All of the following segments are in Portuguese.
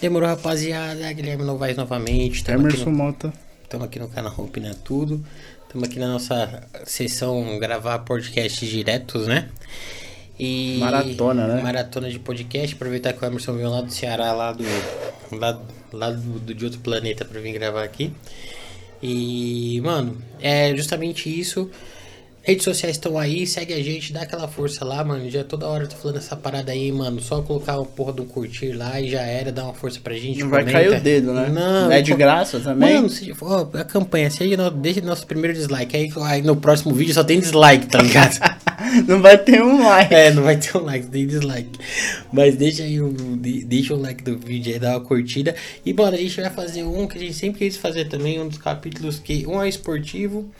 Demorou, rapaziada. Guilherme Novaes novamente. Tamo aqui, Emerson no, Mota. tamo aqui no canal Opina Tudo. Estamos aqui na nossa sessão gravar podcasts diretos, né? E Maratona, né? Maratona de podcast. Aproveitar que o Emerson veio lá do Ceará, lá do. lá, lá do, de outro planeta pra vir gravar aqui. E, mano, é justamente isso. Redes sociais estão aí, segue a gente, dá aquela força lá, mano. Já toda hora eu tô falando essa parada aí, mano. Só colocar uma porra do curtir lá e já era, dá uma força pra gente. Não vai comenta. cair o dedo, né? Não, É de graça também? Mano, se, ó, a campanha, seja deixa nosso primeiro dislike. Aí, aí no próximo vídeo só tem dislike, tá ligado? Não vai ter um like. É, não vai ter um like, tem dislike. Mas deixa aí deixa o like do vídeo aí, dá uma curtida. E, mano, a gente vai fazer um que a gente sempre quis fazer também, um dos capítulos que um é esportivo,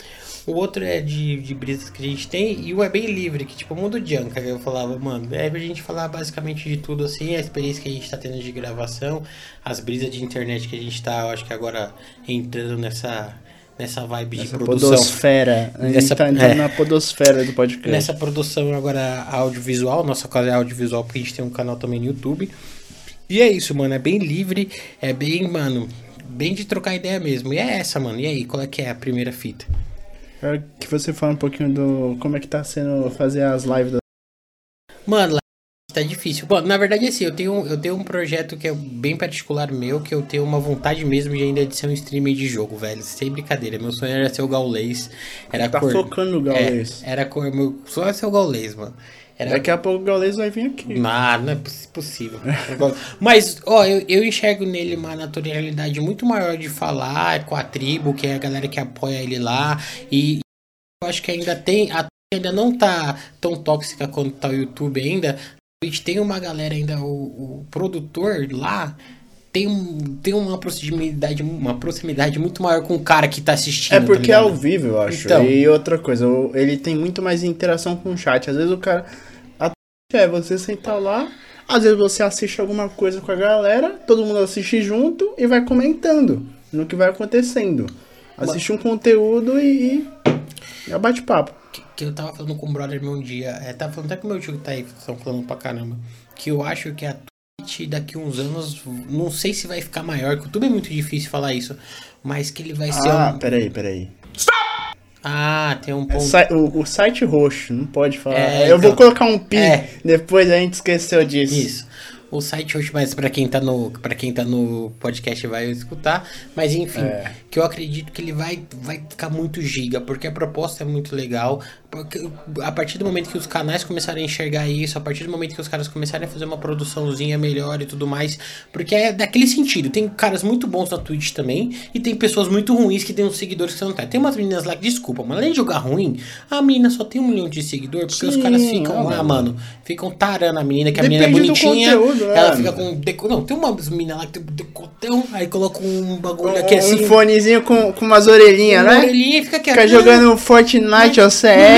o outro é de, de brisas que a gente tem, e um é bem livre, que tipo, mundo de anca, que eu falava, mano, é pra gente falar basicamente de tudo assim, a experiência que a gente tá tendo de gravação, as brisas de internet que a gente tá, eu acho que agora entrando nessa, nessa vibe de Essa produção. podosfera. A gente Essa- tá entrando é. na podosfera do podcast. Nessa produção agora audiovisual, nossa casa é audiovisual porque a gente tem um canal também no YouTube. E é isso, mano, é bem livre, é bem, mano, bem de trocar ideia mesmo. E é essa, mano. E aí, qual é que é a primeira fita? Quero que você fale um pouquinho do como é que tá sendo fazer as lives da... Mano, tá difícil. Bom, na verdade, assim, eu tenho, eu tenho um projeto que é bem particular meu, que eu tenho uma vontade mesmo de ainda de ser um streamer de jogo, velho. Sem brincadeira. Meu sonho era ser o Gaulês. Era Tá cor... focando no Gaules. É, era cor... Meu sonho era ser o Gaulês, mano. Era Daqui a pouco o Gaules vai vir aqui. Não, não é poss- possível. Mas, ó, eu, eu enxergo nele uma naturalidade muito maior de falar com a tribo, que é a galera que apoia ele lá. E eu acho que ainda tem. A ainda não tá tão tóxica quanto tá o YouTube ainda. A gente tem uma galera ainda, o, o produtor lá. Tem, um, tem uma proximidade, uma proximidade muito maior com o cara que tá assistindo. É tá porque é ligado? ao vivo, eu acho. Então. E outra coisa, ele tem muito mais interação com o chat. Às vezes o cara. É você sentar lá, às vezes você assiste alguma coisa com a galera, todo mundo assiste junto e vai comentando no que vai acontecendo. Assiste um conteúdo e. e é bate-papo. que, que eu tava falando com um brother meu um dia, é, tava falando até com o meu tio que tá aí, estão falando pra caramba, que eu acho que a Twitch daqui uns anos, não sei se vai ficar maior, que o YouTube é muito difícil falar isso, mas que ele vai ser Ah, um... peraí, peraí. Ah, tem um ponto... Sai- o, o site roxo, não pode falar. É, eu vou então. colocar um pi, É. depois a gente esqueceu disso. Isso. O site hoje, mas pra quem tá no, para quem tá no podcast vai escutar, mas enfim, É. que eu acredito que ele vai vai ficar muito giga, porque a proposta é muito legal, a partir do momento que os canais começarem a enxergar isso, a partir do momento que os caras começarem a fazer uma produçãozinha melhor e tudo mais, porque é daquele sentido, tem caras muito bons na Twitch também e tem pessoas muito ruins que tem uns seguidores que você não tá. Tem umas meninas lá que desculpa, mas além de jogar ruim, a menina só tem um milhão de seguidores porque os Sim, caras ficam ah, lá, mano, ficam tarando a menina, que a menina é bonitinha, conteúdo, né, ela amigo? fica com deco... Não, tem umas meninas lá que tem um decotão, aí coloca um bagulho Um, aqui assim. um fonezinho com, com umas orelhinhas, uma né? orelhinha e fica aqui. Fica jogando Fortnite ou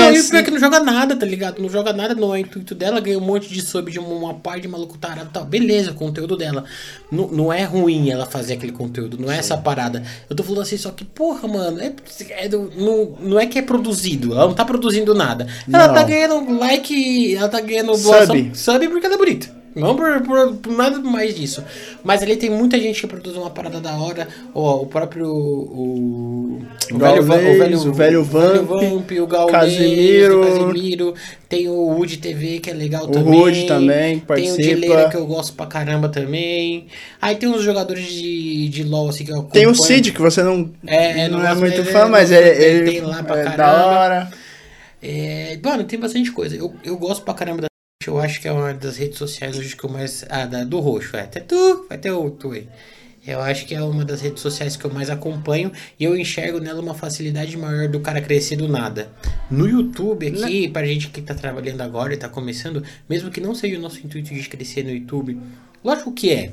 Não, e o pior é que não joga nada, tá ligado? Não joga nada, não é intuito dela, ganha um monte de sub de uma, par de maluco tarado e tal. Beleza, o conteúdo dela. Não, não é ruim ela fazer aquele conteúdo, não é essa parada. Eu tô falando assim, só que, porra, mano, é, é do- não, não é que é produzido, ela não tá produzindo nada. Ela Não. tá ganhando like, ela tá ganhando Sub. doação, sub porque ela é bonita. Não por, por- por nada mais disso. Mas ali tem muita gente que produz uma parada da hora. Ó, o próprio. O, o Gaulês, o velho Vamp, o Gaulês, Casimiro. o Casimiro. Tem o Wood TV, que é legal O também. Wood também Tem o participa. Dileira, que eu gosto pra caramba também. Aí tem uns jogadores de, de LoL, assim, que eu Tem o. Cid, que você não É, não, não é muito mas fã, mas ele ele, ele tem lá pra é caramba. da hora. É, mano, tem bastante coisa. Eu, eu gosto pra caramba da eu acho que é uma das redes sociais hoje que eu mais. Ah, da, do roxo, é. Até tu, vai ter o tu aí. Eu acho que é uma das redes sociais que eu mais acompanho e eu enxergo nela uma facilidade maior do cara crescer do nada. No YouTube aqui, pra gente que tá trabalhando agora e tá começando, mesmo que não seja o nosso intuito de crescer no YouTube, lógico que é.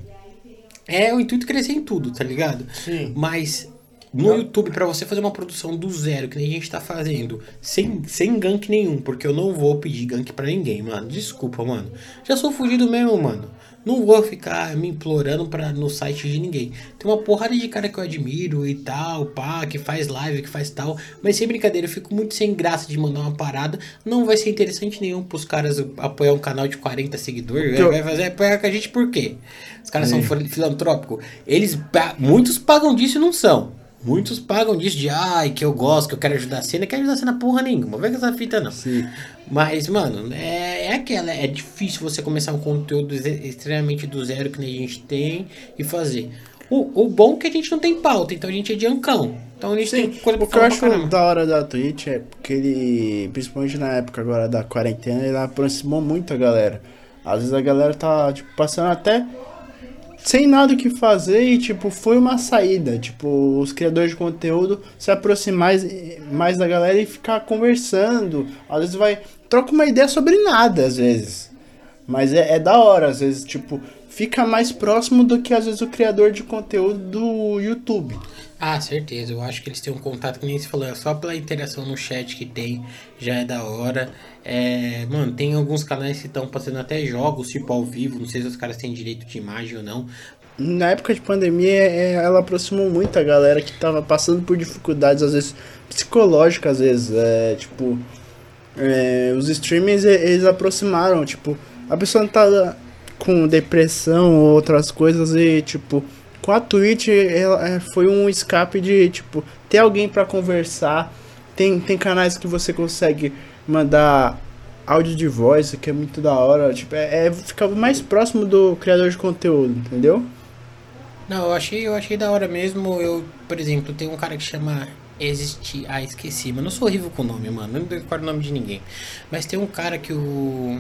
É o intuito crescer em tudo, tá ligado? Sim. Mas No YouTube, pra você fazer uma produção do zero, que nem a gente tá fazendo, sem, sem gank nenhum, porque eu não vou pedir gank pra ninguém, mano. Desculpa, mano. Já sou fugido mesmo, mano. Não vou ficar me implorando pra, no site de ninguém. Tem uma porrada de cara que eu admiro e tal, pá, que faz live, que faz tal. Mas sem brincadeira, eu fico muito sem graça de mandar uma parada. Não vai ser interessante nenhum pros caras apoiar um canal de 40 seguidores. Vai fazer apoiar com a gente por quê? Os caras são filantrópicos. Eles, muitos pagam disso e não são. Muitos pagam disso de ai, que eu gosto, que eu quero ajudar a cena, quer ajudar a cena porra nenhuma. Vai com essa fita não. Sim. Mas, mano, é, é aquela, é difícil você começar um conteúdo extremamente do zero que nem a gente tem e fazer. O, o bom é que a gente não tem pauta, então a gente é de ancão. Então a gente Sim, tem coisa pra o que eu acho caramba. da hora da Twitch é porque ele, principalmente na época agora da quarentena, ele aproximou muito a galera. Às vezes a galera tá, tipo, passando até sem nada o que fazer e, tipo, foi uma saída. Tipo, os criadores de conteúdo se aproximar mais, da galera e ficar conversando. Às vezes vai. Troca uma ideia sobre nada, às vezes. Mas é, é da hora, às vezes, tipo, fica mais próximo do que às vezes o criador de conteúdo do YouTube. Ah, certeza. Eu acho que eles têm um contato que nem se falou. É só pela interação no chat que tem, já é da hora. É, mano, tem alguns canais que estão passando até jogos, tipo ao vivo. Não sei se os caras têm direito de imagem ou não. Na época de pandemia, é, ela aproximou muito a galera que tava passando por dificuldades, às vezes, psicológicas, às vezes. É, tipo, é, os streamers, eles aproximaram, tipo, a pessoa não tá com depressão ou outras coisas e, tipo, com a Twitch, é, foi um escape de, tipo, ter alguém pra conversar. Tem, tem canais que você consegue mandar áudio de voz, que é muito da hora. Tipo, é, é ficar mais próximo do criador de conteúdo, entendeu? Não, eu achei, eu achei da hora mesmo. Eu, por exemplo, tem um cara que chama Existe. Ah, esqueci, mano. Eu sou horrível com o nome, mano. Não recordo o nome de ninguém. Mas tem um cara que o.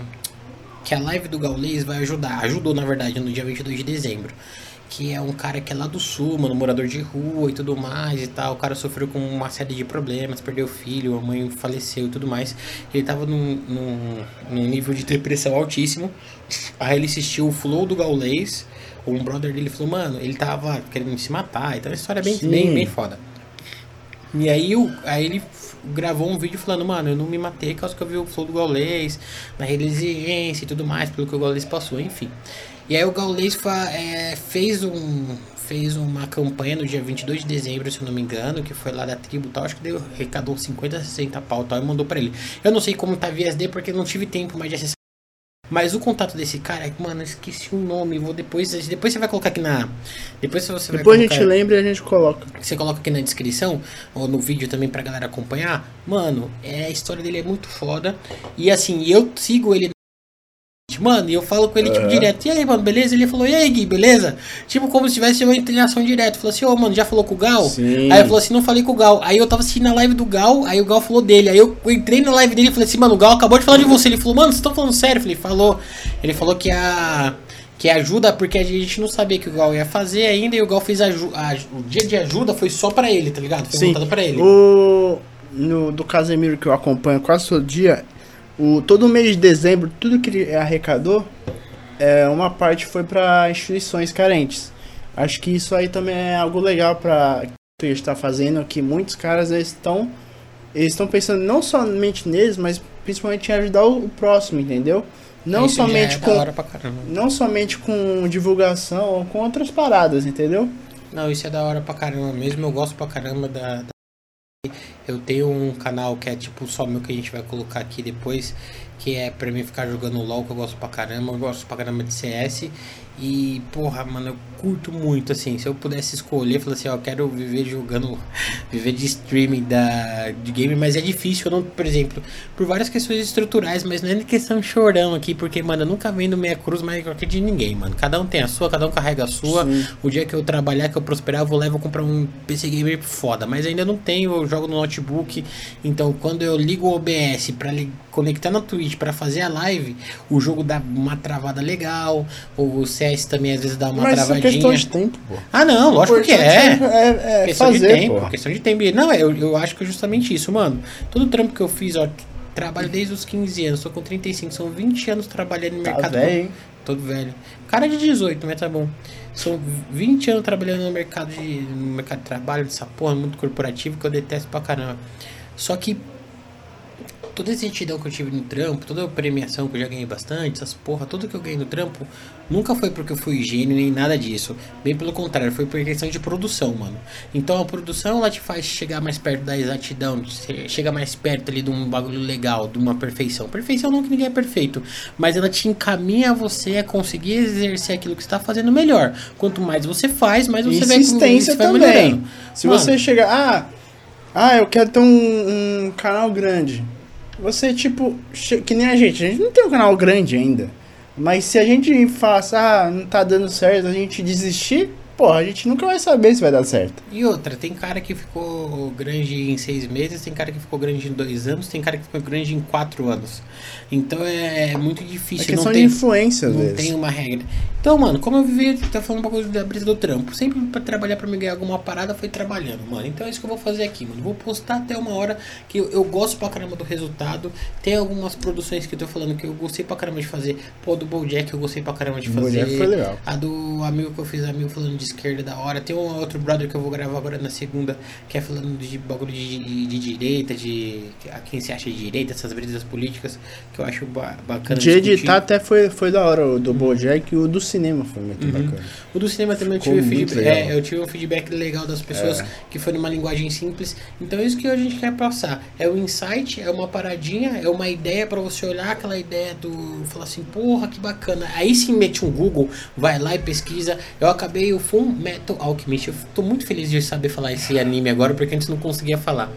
Que a live do Gaulês vai ajudar. Ajudou, na verdade, no dia 22 de dezembro. Que é um cara que é lá do sul, mano, morador de rua e tudo mais e tal. O cara sofreu com uma série de problemas, perdeu filho, a mãe faleceu e tudo mais. Ele tava num, num, num nível de depressão altíssimo. Aí ele assistiu o Flow do Gaulês. Um brother dele falou, mano, ele tava querendo se matar. Então a história é bem, Sim. bem, bem foda. E aí, o, aí ele gravou um vídeo falando, mano, eu não me matei por causa que eu vi o flow do Gaulês, na resiliência e tudo mais, pelo que o Gaulês passou, enfim. E aí o Gaulês fa- é, fez um fez uma campanha no dia 22 de dezembro, se eu não me engano, que foi lá da tribo e tal, acho que deu, arrecadou 50, 60 pau e tal, e mandou pra ele. Eu não sei como tá via SD, porque não tive tempo mais de acessar. Mas o contato desse cara, é mano, eu esqueci o nome, vou depois, depois você vai colocar aqui na... Depois você vai Depois a gente lembra e a gente coloca. você coloca aqui na descrição ou no vídeo também pra galera acompanhar. Mano, é, a história dele é muito foda. E assim, eu sigo ele. Mano, e eu falo com ele, tipo, direto. E aí, mano, beleza? Ele falou, e aí, Gui, beleza? Tipo, como se tivesse uma interação direto. Falou assim, ô, mano, já falou com o Gal? Sim. Aí eu falou assim, não falei com o Gal. Aí eu tava assistindo a live do Gal, aí o Gal falou dele. Aí eu entrei na live dele e falei assim, mano, o Gal acabou de falar de você. Ele falou, mano, vocês estão falando sério? Eu falei, falou. Ele falou que a. Que ajuda porque a gente não sabia que o Gal ia fazer ainda e o Gal fez aju- a, o dia de ajuda foi só pra ele, tá ligado? Foi Sim. montado pra ele. O, no, do Casemiro que eu acompanho quase todo dia, o, todo mês de dezembro, tudo que ele arrecadou, é, uma parte foi para instituições carentes. Acho que isso aí também é algo legal para que ele está fazendo, que muitos caras eles estão eles estão pensando não somente neles, mas principalmente em ajudar o, o próximo, entendeu? Não Isso já somente é com não somente com divulgação ou com outras paradas, entendeu? Não, isso é da hora pra caramba mesmo. Eu gosto pra caramba da. da- Eu tenho um canal que é tipo só meu que a gente vai colocar aqui depois. Que é pra mim ficar jogando LOL, que eu gosto pra caramba. Eu gosto pra caramba de CS. E, porra, mano, eu curto muito, assim. Se eu pudesse escolher, falar assim, ó, eu quero viver jogando, viver de streaming da, de game, mas é difícil, eu não, por exemplo, por várias questões estruturais, mas não é questão chorão aqui, porque, mano, eu nunca vendo meia cruz mais que de ninguém, mano. Cada um tem a sua, cada um carrega a sua. Sim. O dia que eu trabalhar, que eu prosperar, eu vou lá e vou comprar um PC gamer foda. Mas ainda não tenho, eu jogo no notebook. Então, quando eu ligo o OBS pra li- conectar na Twitch pra fazer a live, o jogo dá uma travada legal. Também às vezes dá uma mas é travadinha. questão de tempo, pô. Ah, não, lógico que é. É, é questão fazer, de tempo, pô. questão de tempo. Não, eu, eu acho que é justamente isso, mano. Todo trampo que eu fiz, ó, trabalho desde os 15 anos, tô com 35, são 20 anos trabalhando no Tá mercado. velho, hein? todo velho. Cara de 18, mas tá bom. São 20 anos trabalhando no mercado de, no mercado de trabalho, dessa porra muito corporativo que eu detesto pra caramba. Só que toda essa entidão que eu tive no trampo, toda a premiação que eu já ganhei bastante, essas porra, tudo que eu ganhei no trampo, nunca foi porque eu fui gênio nem nada disso. Bem pelo contrário, foi por questão de produção, mano. Então a produção ela te faz chegar mais perto da exatidão, che- chega mais perto ali de um bagulho legal, de uma perfeição. Perfeição não que ninguém é perfeito, mas ela te encaminha a você a conseguir exercer aquilo que você está fazendo melhor. Quanto mais você faz, mais você vai Insistência vai também. melhorando. Se Mano, você chegar, ah, ah, eu quero ter um, um canal grande. Você, tipo, que nem a gente, a gente não tem um canal grande ainda. Mas se a gente faça, ah, não tá dando certo, a gente desistir, pô, a gente nunca vai saber se vai dar certo. E outra, tem cara que ficou grande em seis meses, tem cara que ficou grande em dois anos, tem cara que ficou grande em quatro anos. Então é muito É difícil. questão não de tem, influência, às não vezes. tem uma regra. Então, mano, como eu vivi, tá falando um bagulho da brisa do trampo. Sempre pra trabalhar pra me ganhar alguma parada foi trabalhando, mano. Então é isso que eu vou fazer aqui, mano. Vou postar até uma hora que eu, eu gosto pra caramba do resultado. Tem algumas produções que eu tô falando que eu gostei pra caramba de fazer. Pô, do Bojack eu gostei pra caramba de fazer. Bojack foi legal. A do amigo que eu fiz, amigo falando de esquerda da hora. Tem um outro brother que eu vou gravar agora na segunda, que é falando de bagulho de, de, de direita, de a quem se acha de direita, essas brisas políticas, que eu acho ba- bacana. De discutir. editar até foi, foi da hora, o do Bojack e o do cinema foi muito Uhum. bacana. O do cinema também eu tive, feedback, é, eu tive um feedback legal das pessoas É. que foi numa linguagem simples. Então é isso que a gente quer passar. É o insight, é uma paradinha, é uma ideia pra você olhar aquela ideia do. falar assim, porra, que bacana. Aí sim mete um Google, vai lá e pesquisa. Eu acabei o Full Metal Alchemist. Eu tô muito feliz de saber falar esse anime agora, porque antes não conseguia falar.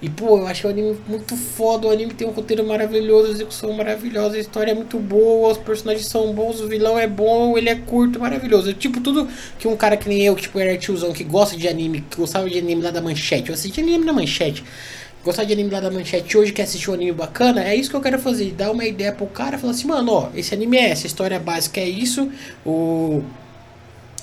E pô, eu achei o anime muito foda, o anime tem um roteiro maravilhoso, execução maravilhosa, a história é muito boa, os personagens são bons, o vilão é bom, ele é curto, maravilhoso. Tipo, tudo que um cara que nem eu, que tipo, era tiozão, que gosta de anime, que gostava de anime lá da manchete, eu assisti anime na manchete. Gostar de anime lá da manchete hoje quer assistir um anime bacana, é isso que eu quero fazer. Dar uma ideia pro cara falar assim, mano, ó, esse anime é essa, a história básica é isso, o.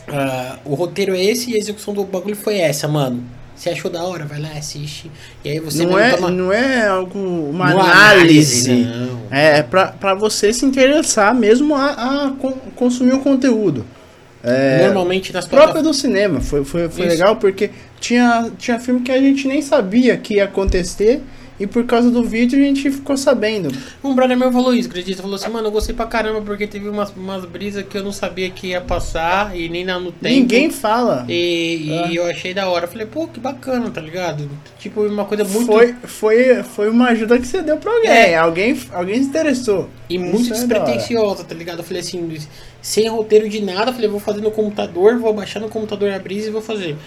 ah, o roteiro é esse e a execução do bagulho foi essa, mano. Você achou da hora? Vai lá, assiste. E aí você Não é, toma- não é algo, uma Uma análise. não. É pra, pra você se interessar mesmo a, a con- consumir o conteúdo. É, Normalmente nas plataformas. do cinema. Foi, foi, foi Isso. legal porque tinha, tinha filme que a gente nem sabia que ia acontecer. E por causa do vídeo a gente ficou sabendo. Um brother meu falou isso, acredita? Falou assim, mano, eu gostei pra caramba porque teve umas, umas brisas que eu não sabia que ia passar e nem na- no tempo. Ninguém fala. E, e É. eu achei da hora. Falei, pô, que bacana, tá ligado? Tipo, uma coisa muito. Foi, foi, foi uma ajuda que você deu pra alguém. É. Alguém, alguém se interessou. E muito Isso é despretensiosa, tá ligado? Eu falei assim, sem roteiro de nada, eu falei, vou fazer no computador, vou baixar no computador a brisa e vou fazer.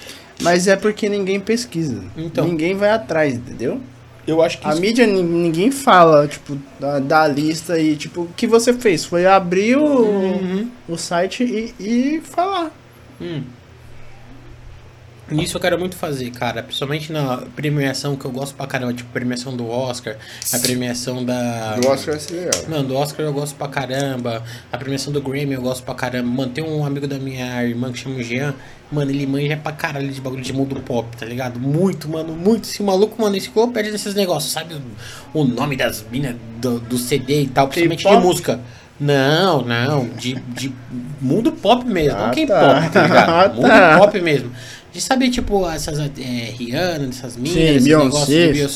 Mas é porque ninguém pesquisa. Então. Ninguém vai atrás, entendeu? Eu acho que A isso- mídia nin- ninguém fala, tipo, da, da lista e, tipo, o que você fez? Foi abrir o, Uhum. o site e, e falar. Hum. Isso eu quero muito fazer, cara. Principalmente na premiação que eu gosto pra caramba, tipo, premiação do Oscar, a premiação da. vai ser legal. Mano, do Oscar eu gosto pra caramba. A premiação do Grammy eu gosto pra caramba. Mano, tem um amigo da minha irmã que chama o Jean. Mano, ele manja pra caralho de bagulho de mundo pop, tá ligado? Muito, mano, muito. Se o maluco, mano, enciclopédia desses negócios, sabe o, nome das minas do, do CD e tal, principalmente de música. Não, não, de, de mundo pop mesmo, Ah, não K-pop, tá. tá ligado? Ah, mundo tá. pop mesmo. De saber, tipo, essas é, Rihanna, essas minas, Beyoncé. de.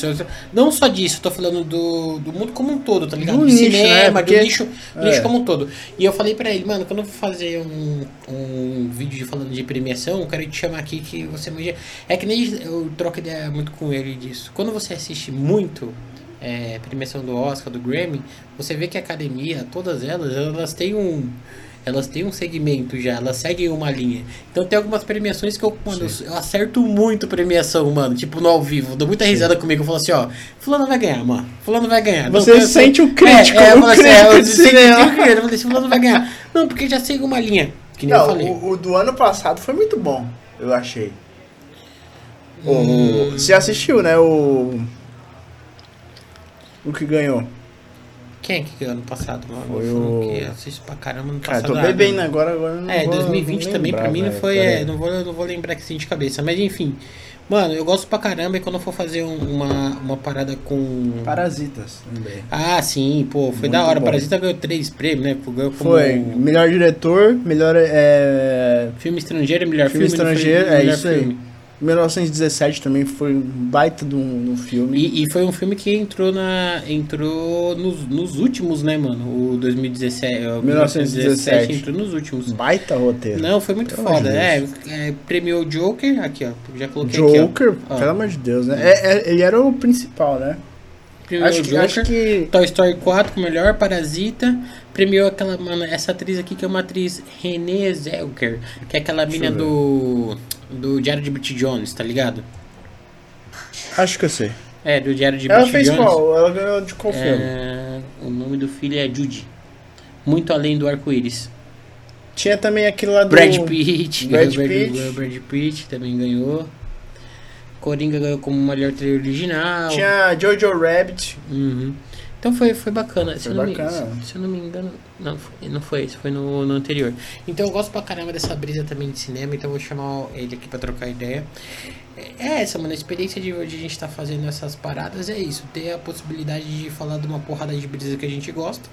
Não só disso, tô falando do, do mundo como um todo, tá ligado? Do Do, nicho, cinema, né? do Porque- nicho, do é. nicho como um todo. E eu falei pra ele, mano, quando eu for fazer um, um vídeo de falando de premiação, eu quero te chamar aqui que você manja. É que nem eu troco ideia muito com ele disso. Quando você assiste muito é, premiação do Oscar, do Grammy, você vê que a academia, todas elas, elas têm um. Elas têm um segmento já, elas seguem uma linha. Então tem algumas premiações que eu, mano, eu, eu acerto muito premiação, mano. Tipo, no ao vivo. Dou muita risada comigo. Eu falo assim, ó, fulano vai ganhar, mano. Fulano vai ganhar. Não, Você eu- sente o crítico, É, é, eu o assim, é, crítico eu de sei que cinema. tem o crítico. Eu falei assim, fulano vai ganhar. Não, porque já segue uma linha. Que nem eu Não, falei. o, o do ano passado foi muito bom, eu achei. O- Hum. Você assistiu, né? O. O que ganhou. Quem é que ganhou ano passado, mano? Foi Eu o- que assisto pra caramba no Cara, passado. tô ah, bebendo não- agora, agora não É, vou- 2020 vou também pra lembrar, mim não foi. É, não, vou, não vou lembrar que sim de cabeça. Mas enfim. Mano, eu gosto pra caramba e quando eu for fazer um- uma, uma parada com. Parasitas também. Ah, sim, pô, foi Muito da hora. bom. Parasita ganhou três prêmios, né? Ganhou como Foi melhor diretor, melhor é, filme estrangeiro, melhor Filme filme. não estrangeiro, é melhor isso aí. 1917 também foi um baita de um, um filme. E, e foi um filme que entrou na entrou nos, nos últimos, né, mano? O 2017, o 1917 entrou nos últimos. Baita roteiro. Não, foi muito Pelo foda. É, é, premiou o Joker, aqui ó, já coloquei aqui, Joker, ó. Ó. pelo amor de Deus, né? É- é- ele era o principal, né? Acho que, Joker. acho que Toy Story 4 com melhor Parasita. Premiou aquela, mano, essa atriz aqui que é uma atriz Renée Zellweger, que é aquela Deixa mina do do Diário de Bridget Jones, tá ligado? acho que eu sei. É, do Diário de Ela fez Jones. qual? Ela ganhou de qual filme? É, o nome do filho é Judy. Muito além do arco-íris. Tinha também aquele lá do Brad Pitt, Brad ganhou, Pitt. Brad Pitt também ganhou. Coringa ganhou como melhor trilha original. Tinha Jojo Rabbit. Uhum. Então foi, foi bacana. Se, Foi eu não bacana. Me, se eu não me engano, não não foi esse, foi no, no anterior. Então eu gosto pra caramba dessa brisa também de cinema, então eu vou chamar ele aqui pra trocar ideia. É essa, mano, a experiência de hoje a gente tá fazendo essas paradas é isso, ter a possibilidade de falar de uma porrada de brisa que a gente gosta.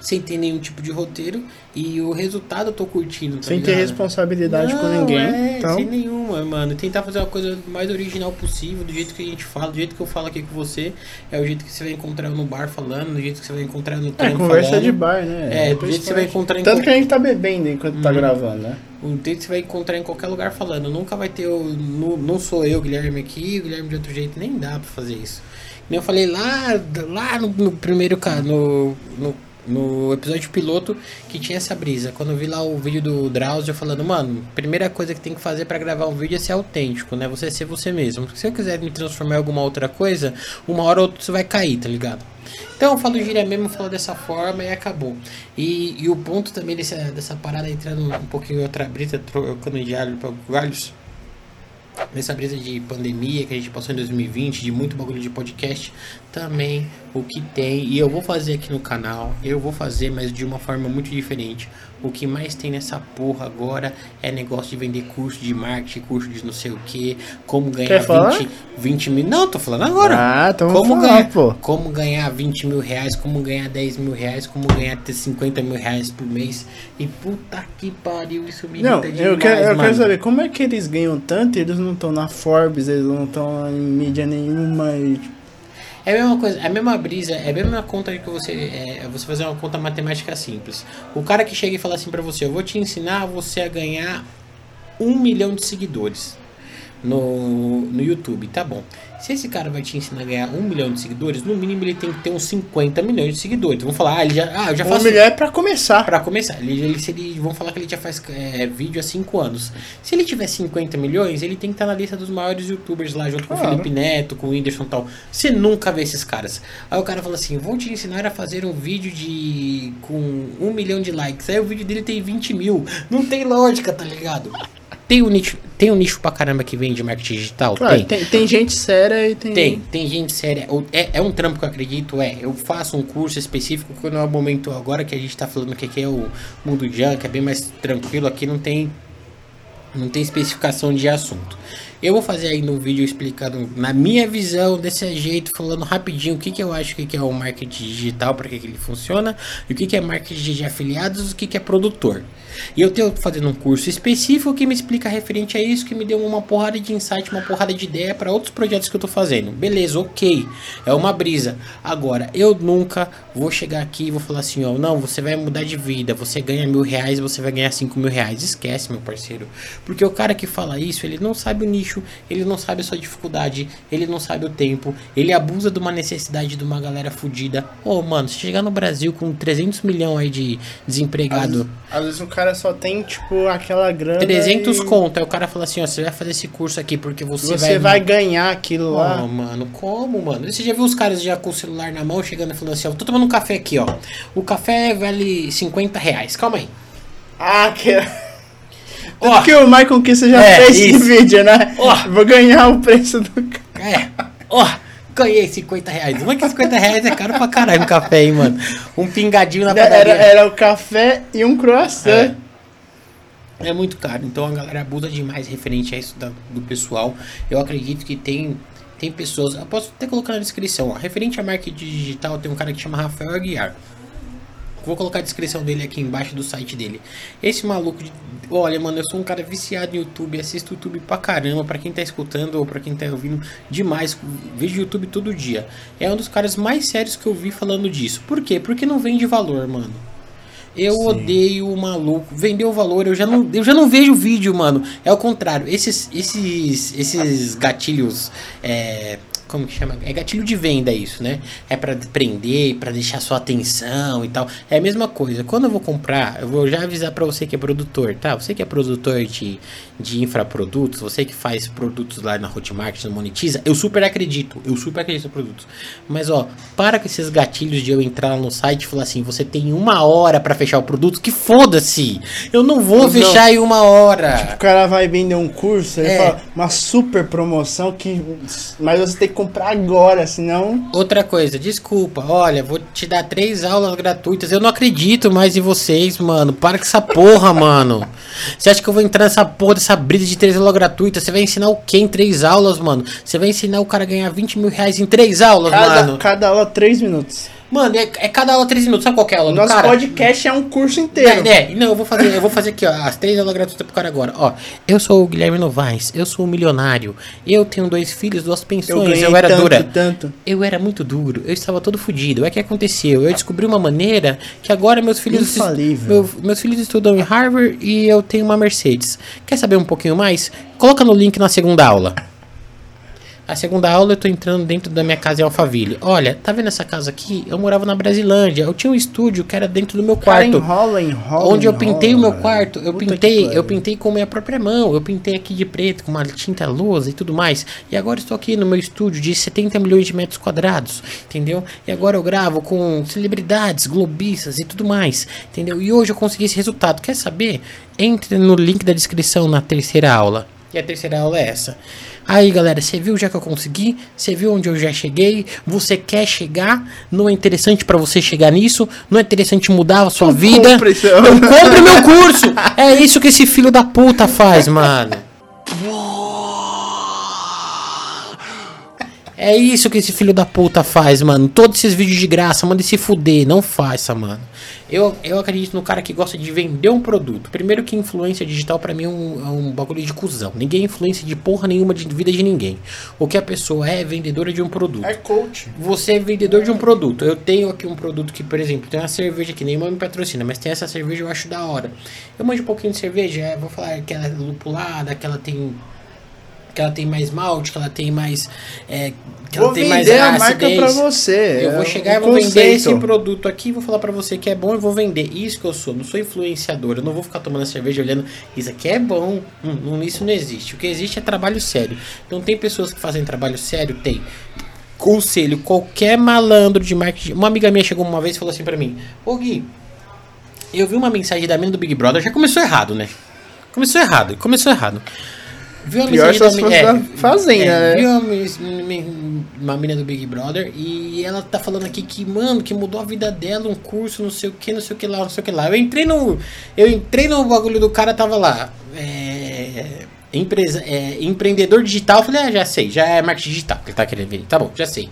Sem ter nenhum tipo de roteiro e o resultado eu tô curtindo, tá sem ter ligado? responsabilidade com Não, ninguém. É, então, sem nenhuma, mano. Tentar fazer uma coisa mais original possível, do jeito que a gente fala, do jeito que eu falo aqui com você, é o jeito que você vai encontrar no bar falando, do jeito que você vai encontrar no é, trampo conversa falando. de bar, né? É, do jeito que você vai encontrar em Tanto que a gente tá bebendo enquanto tá Uhum. gravando, né? O jeito que você vai encontrar em qualquer lugar falando. Nunca vai ter o. nu- Não sou eu, Guilherme, aqui, o Guilherme de outro jeito. Nem dá pra fazer isso. Nem eu falei lá, lá no, no primeiro no, no, no episódio piloto que tinha essa brisa. Quando eu vi lá o vídeo do Drauzio falando, mano, primeira coisa que tem que fazer pra gravar um vídeo é ser autêntico, né? Você ser você mesmo. Se eu quiser me transformar em alguma outra coisa, uma hora ou outra você vai cair, tá ligado? Então eu falo gíria mesmo, falo dessa forma e acabou. E, e o ponto também dessa, dessa parada entrando um pouquinho em outra brisa, trocando de alho para galhos. Nessa brisa de pandemia que a gente passou em 2020, de muito bagulho de podcast, também o que tem, e eu vou fazer aqui no canal, eu vou fazer, mas de uma forma muito diferente. O que mais tem nessa porra agora é negócio de vender curso de marketing, curso de não sei o que, como ganhar Quer falar? 20, 20 mil. Não, tô falando agora. Ah, então como falar, ganhar, pô. como ganhar 20 mil reais, como ganhar 10 mil reais, como ganhar ter 50 mil reais por mês. E puta que pariu, isso me Não, irrita eu, demais, quero, eu quero saber como é que eles ganham tanto eles não estão na Forbes, eles não estão em mídia nenhuma e tipo, É a mesma coisa, é a mesma brisa, é a mesma conta que você. É, você fazer uma conta matemática simples. O cara que chega e fala assim pra você, eu vou te ensinar você a ganhar um milhão de seguidores no, no YouTube, tá bom. Se esse cara vai te ensinar a ganhar um milhão de seguidores, no mínimo ele tem que ter uns 50 milhões de seguidores. Vamos falar, ah, ele já, ah, eu já um faço. milhão é pra começar. Pra começar, ele, ele, se ele, vamos falar que ele já faz é, vídeo há 5 anos. Se ele tiver 50 milhões, ele tem que estar na lista dos maiores youtubers lá, junto com o Claro. Felipe Neto, com o Whindersson e tal. Você nunca vê esses caras. Aí o cara fala assim: vou te ensinar a fazer um vídeo de. com um milhão de likes. Aí o vídeo dele tem 20 mil. Não tem lógica, tá ligado? Tem um nicho, tem um nicho pra caramba que vende marketing digital? Claro, tem. tem, tem gente séria e tem. Tem, tem gente séria. É, é um trampo que eu acredito, é. Eu faço um curso específico quando é o momento agora que a gente tá falando que aqui é o mundo junk, é bem mais tranquilo, aqui não tem. Não tem especificação de assunto. Eu vou fazer aí no vídeo explicando, na minha visão, desse jeito, falando rapidinho o que, que eu acho que que é o marketing digital, para que, que ele funciona, e o que, que é marketing de afiliados, o que, que é produtor. E eu tenho fazendo um curso específico que me explica referente a isso, que me deu uma porrada de insight, uma porrada de ideia para outros projetos que eu tô fazendo. Beleza, ok. É uma brisa. Agora, eu nunca vou chegar aqui e vou falar assim, ó, não, você vai mudar de vida, você ganha mil reais, você vai ganhar cinco mil reais. Esquece, meu parceiro. Porque o cara que fala isso, ele não sabe o nicho, ele não sabe a sua dificuldade, ele não sabe o tempo, ele abusa de uma necessidade de uma galera fudida. Ô, mano, se chegar no Brasil com 300 milhões aí de desempregado, Às, às vezes o cara só tem, tipo, aquela grana. 300 e conto, aí o cara fala assim, ó, você vai fazer esse curso aqui porque você, Você vai ganhar aquilo Ó, lá. mano, como, mano? Você já viu os caras já com o celular na mão chegando e falando assim, ó, tô tomando um café aqui, ó. O café vale 50 reais, calma aí. Ah, que. Tudo que o Michael Kister já É, fez esse isso. vídeo, né? Ó. Vou ganhar o preço do. é, ó, ganhei 50 reais. Uma que 50 reais é caro pra caralho um café, hein, mano. Um pingadinho na Era, padaria. era o café e um croissant. É. É muito caro, então a galera abusa demais referente a isso da- do pessoal. Eu acredito que tem tem pessoas, eu posso até colocar na descrição, ó, referente a marketing digital, tem um cara que chama Rafael Aguiar. Vou colocar a descrição dele aqui embaixo do site dele. Esse maluco, de- olha, mano, eu sou um cara viciado em YouTube, assisto YouTube pra caramba, pra quem tá escutando ou pra quem tá ouvindo demais, vejo YouTube todo dia. É um dos caras mais sérios que eu vi falando disso. Por quê? Porque não vende valor, mano. Eu Sim. odeio o maluco. Vendeu o valor, eu já não, eu já não vejo o vídeo, mano. É o contrário. Esses, esses, esses gatilhos. É, como que chama? É gatilho de venda isso, né? É pra prender, pra deixar sua atenção e tal. É a mesma coisa. Quando eu vou comprar, eu vou já avisar pra você que é produtor, tá? Você que é produtor de, de infraprodutos, você que faz produtos lá na Hotmart, não monetiza, eu super acredito. Eu super acredito em produtos. Mas ó, para com esses gatilhos de eu entrar lá no site e falar assim, você tem uma hora pra fechar o produto, que foda-se! Eu não vou Não. fechar em uma hora. O cara vai vender um curso, ele É. fala, uma super promoção que. Mas você tem que comprar agora, senão. Outra coisa, desculpa, olha, vou te dar três aulas gratuitas. Eu não acredito mais em vocês, mano. Para com essa porra, mano. Você acha que eu vou entrar nessa porra dessa brisa de três aulas gratuitas? Você vai ensinar o quê em três aulas, mano? Você vai ensinar o cara a ganhar 20 mil reais em três aulas, Cada, mano? cada aula, três minutos. Mano, é, é cada aula três minutos. Sabe qual é a aula O do nosso cara? podcast é um curso inteiro. É, é, não, eu vou fazer, eu vou fazer aqui, ó, as três aulas gratuitas pro cara agora. Ó, eu sou o Guilherme Novaes, eu sou um milionário, eu tenho dois filhos, duas Eu pensões, ganhei eu, era tanto, dura. tanto. Eu era muito duro, eu estava todo fudido. É que aconteceu, eu descobri uma maneira que agora meus filhos Infalível. meu- meus filhos estudam em Harvard e eu tenho uma Mercedes. Quer saber um pouquinho mais? Coloca no link na segunda aula. A segunda aula eu tô entrando dentro da minha casa em Alphaville. Olha, tá vendo essa casa aqui? Eu morava na Brasilândia. Eu tinha um estúdio que era dentro do meu Cara, quarto. enrola, enrola. Onde eu pintei o meu enrola. quarto, eu pintei, eu pintei com minha própria mão, eu pintei aqui de preto com uma tinta lousa e tudo mais. E agora estou aqui no meu estúdio de 70 milhões de metros quadrados, entendeu? E agora eu gravo com celebridades, globistas e tudo mais, entendeu? E hoje eu consegui esse resultado. Quer saber? Entre no link da descrição na terceira aula. E a terceira aula é essa. Aí, galera, você viu já que eu consegui? Você viu onde eu já cheguei? Você quer chegar? Não é interessante pra você chegar nisso? Não é interessante mudar a sua vida? compre Então compre meu curso! É isso que esse filho da puta faz, mano. É isso que esse filho da puta faz, mano. Todos esses vídeos de graça, manda se fuder. Não faça, mano. Eu, eu acredito no cara que gosta de vender um produto. Primeiro que influência digital pra mim é um, é um bagulho de cuzão. Ninguém é influência de porra nenhuma de vida de ninguém. O que a pessoa é é vendedora de um produto. É coach. Você é vendedor de um produto. Eu tenho aqui um produto que, por exemplo, tem uma cerveja que nenhuma me patrocina, mas tem essa cerveja eu acho da hora. Eu manjo um pouquinho de cerveja, é, vou falar que ela é lupulada, que ela tem que ela tem mais malte, que ela tem mais é, que ela Vou tem mais vender a marca pra você. Eu é vou chegar e vou vender esse conceito. produto aqui, vou falar pra você que é bom e vou vender. Isso que eu sou, não sou influenciador. Eu não vou ficar tomando cerveja olhando, isso aqui é bom. Hum, hum, isso não existe. O que existe é trabalho sério. Então tem pessoas que fazem trabalho sério, tem. Conselho, qualquer malandro de marketing. Uma amiga minha chegou uma vez e falou assim pra mim: Ô Gui, eu vi uma mensagem da mina do Big Brother, já começou errado, né? Começou errado, começou errado. Viu a Pior só se fosse da Fazenda, né? Viu a uma mina do Big Brother e ela tá falando aqui que, mano, que mudou a vida dela, um curso, não sei o que, não sei o que lá, não sei o que lá. Eu entrei no. Eu entrei no bagulho do cara, tava lá. É, empresa, é, empreendedor digital, eu falei, ah, já sei, já é marketing digital que ele tá querendo ver. Tá bom, já sei.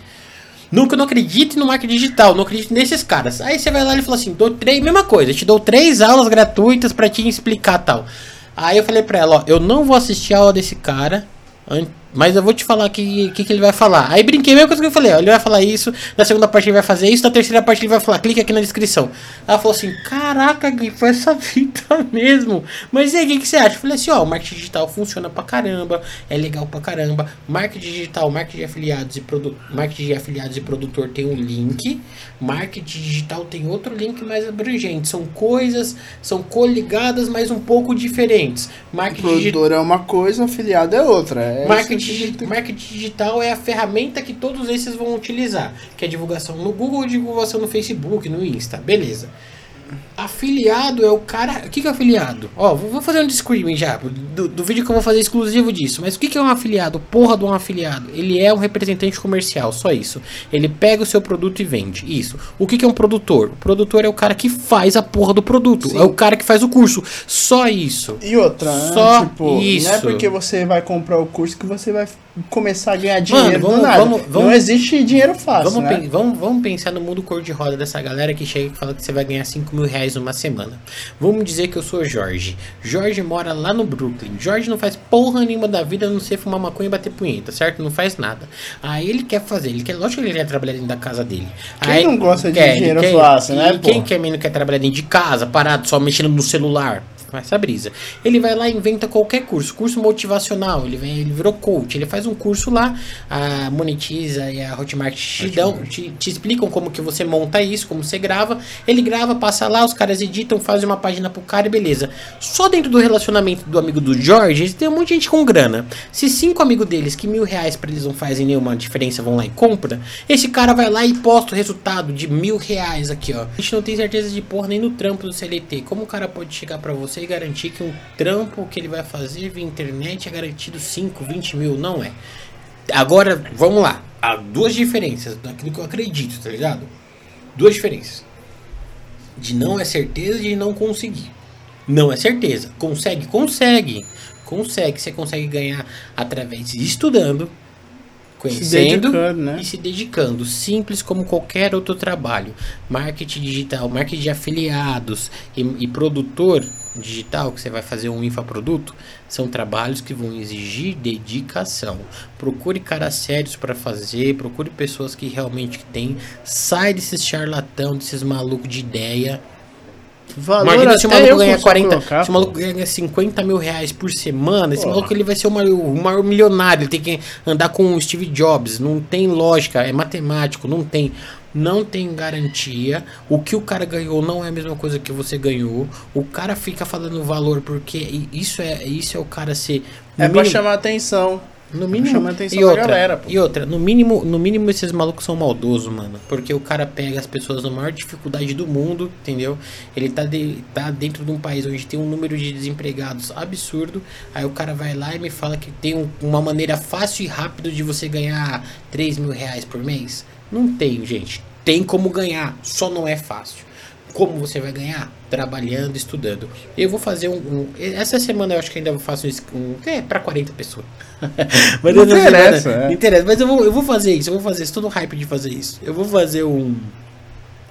Nunca não acredito no marketing digital, não acredito nesses caras. Aí você vai lá e ele fala assim, dou três, mesma coisa, te dou três aulas gratuitas pra te explicar tal. Aí eu falei pra ela, ó, eu não vou assistir a aula desse cara, mas eu vou te falar o que, que, que ele vai falar. Aí brinquei a mesma coisa que eu falei, ó, ele vai falar isso, na segunda parte ele vai fazer isso, na terceira parte ele vai falar, clique aqui na descrição. Ela falou assim, caraca, Gui, foi essa fita mesmo. Mas e aí, o que, que você acha? Eu falei assim, ó, o marketing digital funciona pra caramba, é legal pra caramba. Marketing digital, marketing de afiliados e produ marketing de afiliados e produtor tem um link. Marketing digital tem outro link mais abrangente. São coisas, são coligadas, mas um pouco diferentes. Marketing Produtor é uma coisa, afiliado é outra. É Marketing, digi- marketing digital é a ferramenta que todos esses vão utilizar, que é divulgação no Google, divulgação no Facebook, no Insta, beleza. Afiliado é o cara. O que, que é afiliado? Ó, vou vou fazer um disclaimer já. Do, do vídeo que eu vou fazer exclusivo disso. Mas o que, que é um afiliado? Porra de um afiliado. Ele é um representante comercial, só isso. Ele pega o seu produto e vende. Isso. O que, que é um produtor? O produtor é o cara que faz a porra do produto. Sim. É o cara que faz o curso. Só isso. E outra, né? Só tipo, isso. não é porque você vai comprar o curso que você vai começar a ganhar dinheiro vamos- do nada. vamos- Não vamos- existe dinheiro fácil, Vamos, né? vamos, vamos pensar no mundo cor-de-roda dessa galera que chega e fala que você vai ganhar 5 mil reais numa semana. Vamos dizer que eu sou Jorge. Jorge mora lá no Brooklyn. Jorge não faz porra nenhuma da vida a não ser fumar maconha e bater punheta, certo? Não faz nada. Aí ele quer fazer, ele quer, lógico que ele quer trabalhar dentro da casa dele. Quem Aí, não gosta de ele dinheiro fácil, né, quem pô? quer não quer trabalhar dentro de casa, parado, só mexendo no celular? Essa brisa. Ele vai lá e inventa qualquer curso, curso motivacional. Ele, vem, ele virou coach. Ele faz um curso lá, a Monetiza e a Hotmart te, dão, te, te explicam como que você monta isso, como você grava. Ele grava, passa lá, os caras editam, fazem uma página pro cara e beleza. Só dentro do relacionamento do amigo do Jorge, tem um monte de gente com grana. Se cinco amigos deles, que mil reais pra eles não fazem nenhuma diferença, vão lá e compra, esse cara vai lá e posta o resultado de mil reais aqui, ó. A gente não tem certeza de porra nem no trampo do CLT. Como o cara pode chegar pra você e garantir que um trampo que ele vai fazer via internet é garantido 5, 20 mil? Não é. Agora, vamos lá. Há duas diferenças daquilo que eu acredito, tá ligado? Duas diferenças. De não é certeza e de não conseguir. Não é certeza. Consegue? Consegue. Consegue. Você consegue ganhar através de estudando, conhecendo dedicando, né? e se dedicando. Simples como qualquer outro trabalho. Marketing digital, marketing de afiliados e, e produtor digital, que você vai fazer um infoproduto, são trabalhos que vão exigir dedicação. Procure caras sérios para fazer, procure pessoas que realmente têm. Sai desses charlatão, desses malucos de ideia. Valor Imagina se o maluco eu ganha consigo 40, colocar, se o maluco ganha 50 mil reais por semana, esse maluco ele vai ser o maior, o maior milionário, ele tem que andar com o Steve Jobs, não tem lógica, é matemático, não tem, não tem garantia, o que o cara ganhou não é a mesma coisa que você ganhou, o cara fica falando valor porque isso é, isso é o cara ser... É pra chamar atenção. No mínimo, Chama atenção e outra, galera, pô. E outra, no mínimo, no mínimo esses malucos são maldosos, mano. Porque o cara pega as pessoas na maior dificuldade do mundo, entendeu? Ele tá, de, tá dentro de um país onde tem um número de desempregados absurdo. Aí o cara vai lá e me fala que tem um- uma maneira fácil e rápida de você ganhar 3 mil reais por mês. Não tem, gente. Tem como ganhar, só não é fácil. Como você vai ganhar? Trabalhando, estudando. Eu vou fazer um. um- essa semana eu acho que ainda faço um. um é, pra 40 pessoas. Mas Não essa semana- interessa, é. não interessa, mas eu vou, eu vou fazer isso, eu vou fazer isso, tô no hype de fazer isso. Eu vou fazer um,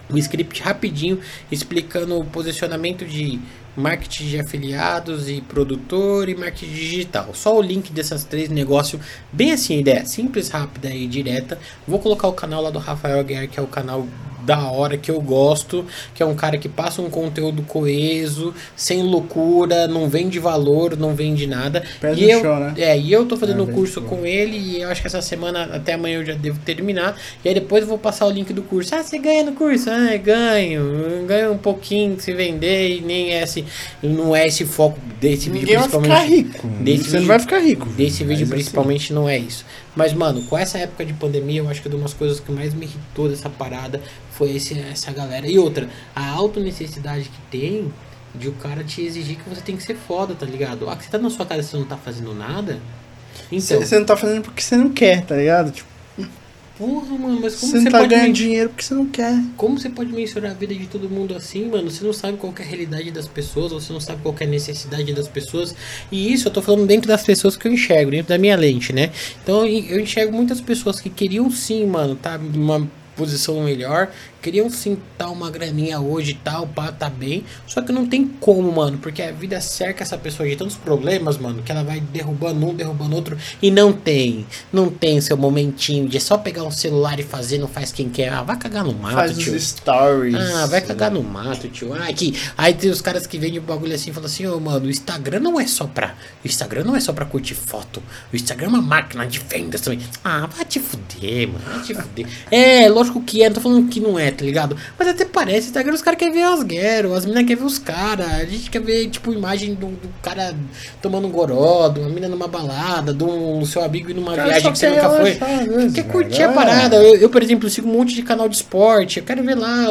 um script rapidinho explicando o posicionamento de marketing de afiliados e produtor e marketing digital. Só o link dessas três negócios, bem assim, ideia simples, rápida e direta. Vou colocar o canal lá do Rafael Guerra, que é o canal da hora que eu gosto, que é um cara que passa um conteúdo coeso, sem loucura, não vende valor, não vende nada. Pés e eu, chão, né? é, e eu tô fazendo É, um curso com ele e eu acho que essa semana, até amanhã eu já devo terminar. E aí depois eu vou passar o link do curso. Ah, você ganha no curso? Ah, ganho. Ganho um pouquinho se vender e nem é não é esse foco desse vídeo Ninguém vai ficar principalmente. rico. desse Você não vídeo- vai ficar rico. Desse vídeo assim, principalmente não é isso. Mas, mano, com essa época de pandemia, eu acho que uma das coisas que mais me irritou dessa parada foi esse, essa galera. E outra, a auto necessidade que tem de o cara te exigir que você tem que ser foda, tá ligado? Ah, que você tá na sua casa e você não tá fazendo nada. Então, você não tá fazendo porque você não quer, tá ligado? Tipo, porra, mano, mas como você você, não tá pode ganhando men- dinheiro porque você não quer. Como você pode mensurar a vida de todo mundo assim, mano? Você não sabe qual que é a realidade das pessoas, você não sabe qual que é a necessidade das pessoas. E isso eu tô falando dentro das pessoas que eu enxergo, dentro da minha lente, né? Então eu eu enxergo muitas pessoas que queriam sim, mano, tá numa posição melhor, queriam sim tá uma graninha hoje e tal, pá, tá bem. Só que não tem como, mano, porque a vida cerca essa pessoa de tantos problemas, mano, que ela vai derrubando um, derrubando outro. E não tem, não tem seu momentinho de só pegar um celular e fazer, não faz quem quer. Ah, vai cagar no mato, Faz tio. stories. Ah, vai cagar no mato, tio. Ah, que... Aí tem os caras que vendem o bagulho assim e falam assim, ô mano, o Instagram não é só pra. O Instagram não é só pra curtir foto. O Instagram é uma máquina de vendas também. Ah, vai te fuder, mano. Vai te fuder. É, lógico que é, não tô falando que não é, tá ligado? Mas até parece, Instagram, os caras querem ver as guerras, as meninas querem ver os caras. A gente quer ver, tipo, imagem do, do cara tomando um goró, de uma mina numa balada, de um seu amigo ir numa Cara, viagem que você nunca foi. vezes, Quer curtir a É. parada. Eu, eu, por exemplo, sigo um monte de canal de esporte. Eu quero ver lá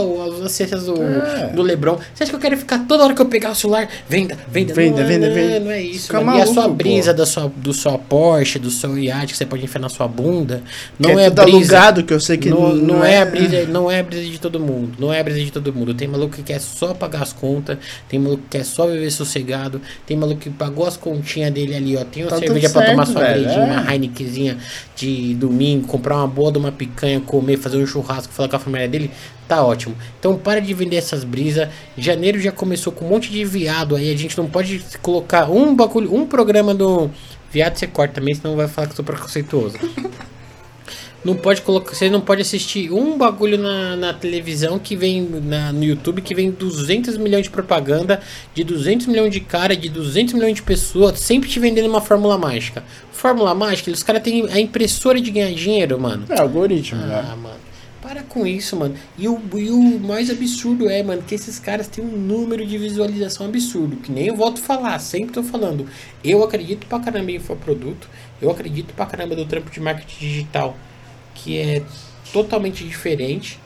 as cestas do, É. do Lebron. Você acha que eu quero ficar toda hora que eu pegar o celular? Venda, venda, Venda, não, é- venda, não, venda. Não é isso. Fica mano. e a sua maluco, brisa pô. da sua, do sua Porsche, do seu iate que você pode enfiar na sua bunda, não Que é, tudo brisa. alugado, que eu sei que não, não, não é a brisa, não é a brisa de todo mundo. Não é a brisa de todo mundo. Tem maluco que quer só pagar as contas, tem maluco que quer só viver sossegado, tem maluco que pagou as continhas dele ali, ó. Tem uma Tá cerveja pra tomar certo, sua velho, bredinha, é. uma Heinekenzinha de domingo, comprar uma boa de uma picanha, comer, fazer um churrasco, falar com a família dele, tá ótimo. Então para de vender essas brisas. Janeiro já começou com um monte de viado aí, a gente não pode colocar um bagulho, um programa do viado você corta também, senão vai falar que eu sou preconceituoso. Não pode colocar, você não pode assistir um bagulho na, na televisão que vem na- no YouTube que vem 200 milhões de propaganda, de 200 milhões de cara, de 200 milhões de pessoas, sempre te vendendo uma fórmula mágica. Fórmula mágica, os caras têm a impressora de ganhar dinheiro, mano. É algoritmo, Ah, né? mano. Para com isso, mano. E o, e o mais absurdo é, mano, que esses caras têm um número de visualização absurdo. Que nem eu volto a falar, sempre tô falando. Eu acredito pra caramba em infoproduto. Eu acredito pra caramba do trampo de marketing digital. Que é totalmente diferente.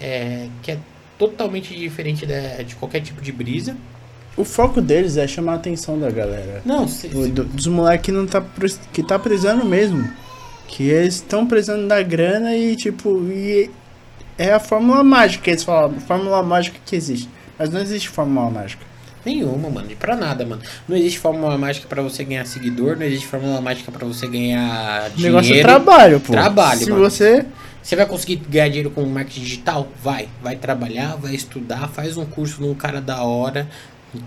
É, que é totalmente diferente da, de qualquer tipo de brisa. O foco deles é chamar a atenção da galera. Não, se, O- do- dos moleques que não tá, que tá precisando mesmo. Que eles estão precisando da grana e tipo, e é a fórmula mágica eles falam, fórmula mágica que existe. Mas não existe fórmula mágica. Nenhuma, mano. E pra nada, mano. Não existe fórmula mágica pra você ganhar seguidor, não existe fórmula mágica pra você ganhar O dinheiro. negócio é trabalho, pô. Trabalho, Se mano. você. Você vai conseguir ganhar dinheiro com marketing digital? Vai. Vai trabalhar, vai estudar, faz um curso num cara da hora.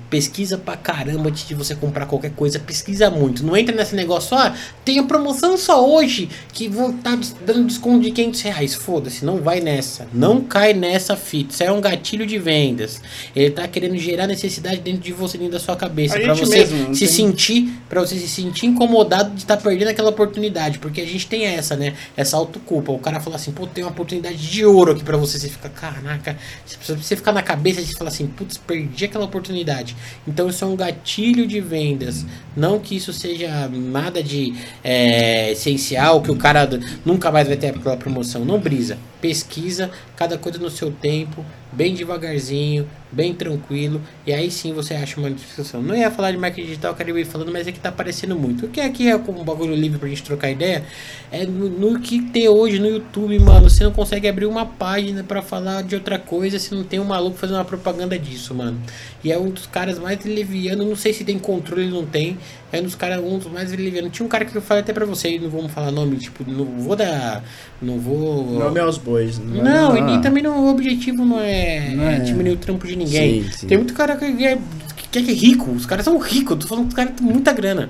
Pesquisa pra caramba antes de você comprar qualquer coisa. Pesquisa muito. Não entra nesse negócio, ah, tem a promoção só hoje que vou tá des- dando desconto de 500 reais. Foda-se, não vai nessa. Não cai nessa fita. Isso é um gatilho de vendas. Ele tá querendo gerar necessidade dentro de você, dentro da sua cabeça. A Pra gente você mesmo, se tem- sentir, pra você se sentir incomodado de estar perdendo aquela oportunidade. Porque a gente tem essa, né? Essa autoculpa. O cara fala assim, pô, tem uma oportunidade de ouro aqui pra você. Você fica, caraca. Se você ficar na cabeça, você fala assim, putz, perdi aquela oportunidade. Então isso é um gatilho de vendas. Não que isso seja nada de é, essencial, que o cara nunca mais vai ter aquela promoção. Não brisa. Pesquisa cada coisa no seu tempo, bem devagarzinho, bem tranquilo. E aí sim você acha uma discussão. Não ia falar de marketing digital, eu quero ir falando, mas é que tá aparecendo muito. O que aqui é como um bagulho livre pra gente trocar ideia? É no, no que tem hoje no YouTube, mano. Você não consegue abrir uma página pra falar de outra coisa se não tem um maluco fazendo uma propaganda disso, mano. E é um dos caras mais levianos. Não sei se tem controle, não tem. É um dos caras, um dos mais levianos. Tinha um cara que eu falei até pra você, não vamos falar nome, tipo, não vou dar. Não vou. Nome aos bois. Não, e ah. nem também não, o objetivo não é, Não é. diminuir o trampo de ninguém. Sim, sim. Tem muito cara que é, que é rico, os caras são ricos, eu tô falando que os caras têm muita grana.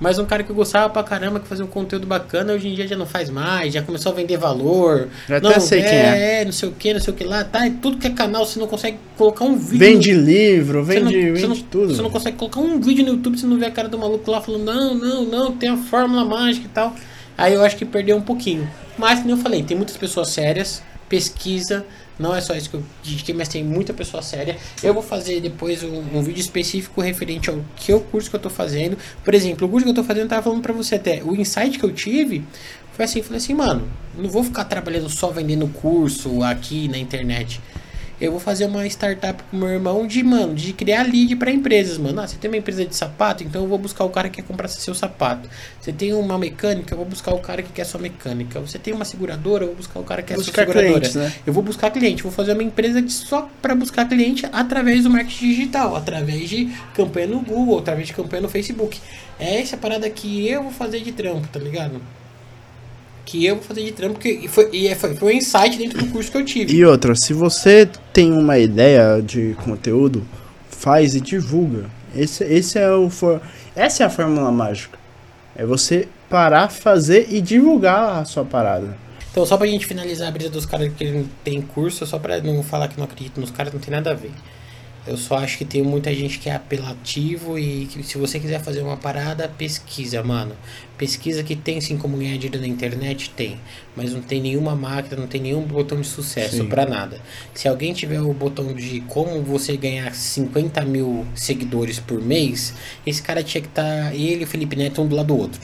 Mas um cara que eu gostava pra caramba, que fazia um conteúdo bacana, hoje em dia já não faz mais, já começou a vender valor. Já até sei é, quem é. é, não sei o que, não sei o que lá, tá? E tudo que é canal, você não consegue colocar um vídeo. Vende livro, não- vende, você vende não, tudo. Você não consegue colocar um vídeo no YouTube, você não vê a cara do maluco lá falando, não, não, não, tem a fórmula mágica e tal. Aí eu acho que perdeu um pouquinho. Mas, como eu falei, tem muitas pessoas sérias, pesquisa, não é só isso que eu dediquei, mas tem muita pessoa séria. Eu vou fazer depois um, um vídeo específico referente ao que é o curso que eu tô fazendo. Por exemplo, o curso que eu tô fazendo, eu tava falando pra você até, o insight que eu tive foi assim, falei assim, mano, não vou ficar trabalhando só vendendo curso aqui na internet. Eu vou fazer uma startup com meu irmão de, mano, de criar lead para empresas, mano. Ah, você tem uma empresa de sapato, então eu vou buscar o cara que quer comprar seu sapato. Você tem uma mecânica, eu vou buscar o cara que quer sua mecânica. Você tem uma seguradora, eu vou buscar o cara que quer Buscar sua seguradora. clientes, né? Eu vou buscar cliente, vou fazer uma empresa de- só para buscar cliente através do marketing digital, através de campanha no Google, através de campanha no Facebook. É essa parada que eu vou fazer de trampo, tá ligado? Que eu vou fazer de trampo, que, e foi, e é- foi, foi um insight dentro do curso que eu tive. E outra, se você tem uma ideia de conteúdo, faz e divulga. Esse, esse é o for... Essa é a fórmula mágica. É você parar, fazer e divulgar a sua parada. Então, só pra gente finalizar a brisa dos caras que não tem curso, só pra não falar que não acredito nos caras, não tem nada a ver. Eu só acho que tem muita gente que é apelativo e que se você quiser fazer uma parada, pesquisa, mano. Pesquisa que tem sim como ganhar dinheiro na internet, tem. Mas não tem nenhuma máquina, não tem nenhum botão de sucesso pra nada. Se alguém tiver o botão de como você ganhar 50 mil seguidores por mês, esse cara tinha que estar, ele e o Felipe Neto um do lado do outro.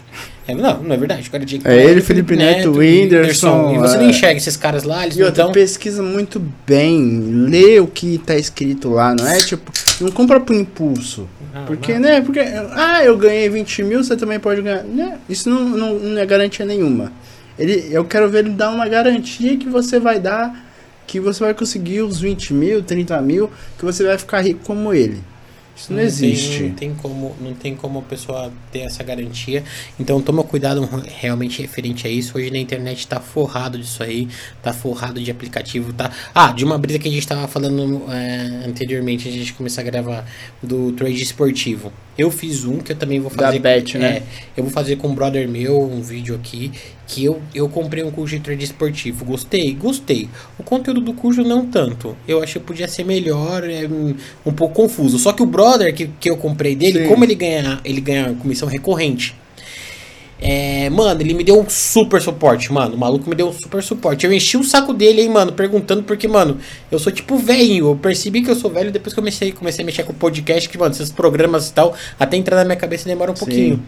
É, não, não é verdade. O cara tinha que É tá ele, Felipe Neto, o Whindersson, E você é. não enxerga esses caras lá, eles E não outra, estão. pesquisa muito bem, lê o que tá escrito lá, não é tipo, não compra por impulso. Ah, Porque, não. né? Porque, ah, eu ganhei 20 mil, você também pode ganhar. Né? Isso não, não, não é garantia nenhuma. Ele, eu quero ver ele dar uma garantia que você vai dar, que você vai conseguir os 20 mil, 30 mil, que você vai ficar rico como ele. Isso não, tem- existe. não tem como, não tem como a pessoa ter essa garantia. Então toma cuidado realmente referente a isso. Hoje na internet tá forrado disso aí, tá forrado de aplicativo, tá? Ah, de uma brisa que a gente tava falando é, anteriormente, a gente começar a gravar do trade esportivo. Eu fiz um que eu também vou Da fazer. Bet, né? É, eu vou fazer com um brother meu um vídeo aqui que eu, eu comprei um curso de trade esportivo. Gostei? Gostei. O conteúdo do curso não tanto. Eu achei que podia ser melhor, é, um, um pouco confuso. Só que o brother que, que eu comprei dele, Sim. como ele ganha, ele ganha comissão recorrente. É, mano, ele me deu um super suporte, mano. O maluco me deu um super suporte. Eu enchi o saco dele, hein, mano, perguntando, porque, mano, eu sou tipo velho. Eu percebi que eu sou velho depois que eu comecei, comecei a mexer com podcast, que, mano, esses programas e tal, até entrar na minha cabeça demora um Sim. pouquinho.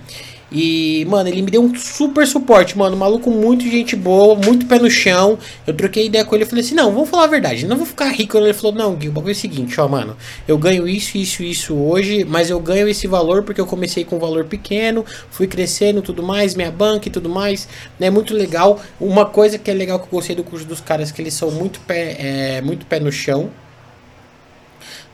E, mano, ele me deu um super suporte, mano. Maluco muito gente boa, muito pé no chão. Eu troquei ideia com ele e falei assim: não, vamos falar a verdade, não vou ficar rico. Ele falou: não, Gui, o bagulho é o seguinte, ó, mano. Eu ganho isso, isso, isso hoje, mas eu ganho esse valor porque eu comecei com um valor pequeno, fui crescendo tudo mais, minha banca e tudo mais. É muito legal. Uma coisa que é legal que eu gostei do curso dos caras que eles são muito pé, é, muito pé no chão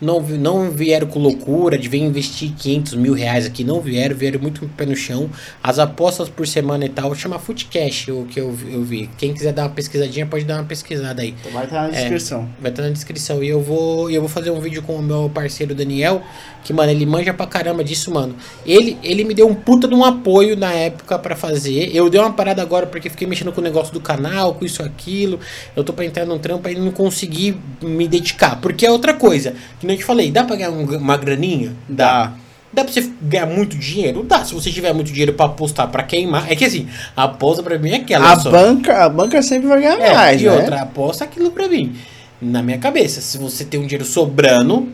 não, não vieram com loucura de vir investir 500 mil reais aqui, não vieram, vieram muito pé no chão. As apostas por semana e tal, chama Footcash, o que eu, vi- eu vi. Quem quiser dar uma pesquisadinha, pode dar uma pesquisada aí. Vai estar na É. descrição. Vai estar na descrição. E eu vou, eu vou fazer um vídeo com o meu parceiro Daniel, que, mano, ele manja pra caramba disso, mano. Ele, ele me deu um puta de um apoio na época pra fazer. Eu dei uma parada agora porque fiquei mexendo com o negócio do canal, com isso aquilo. Eu tô pra entrar num trampo e não consegui me dedicar. Porque é outra coisa. Que nem eu te falei, dá pra ganhar um- uma graninha? Dá. Dá pra você ganhar muito dinheiro? Dá. Se você tiver muito dinheiro pra apostar, pra queimar. É que assim, a aposta pra mim é aquela. A só. banca, a banca sempre vai ganhar É, mais, e né? outra, aposta aquilo pra mim. Na minha cabeça, se você tem um dinheiro sobrando,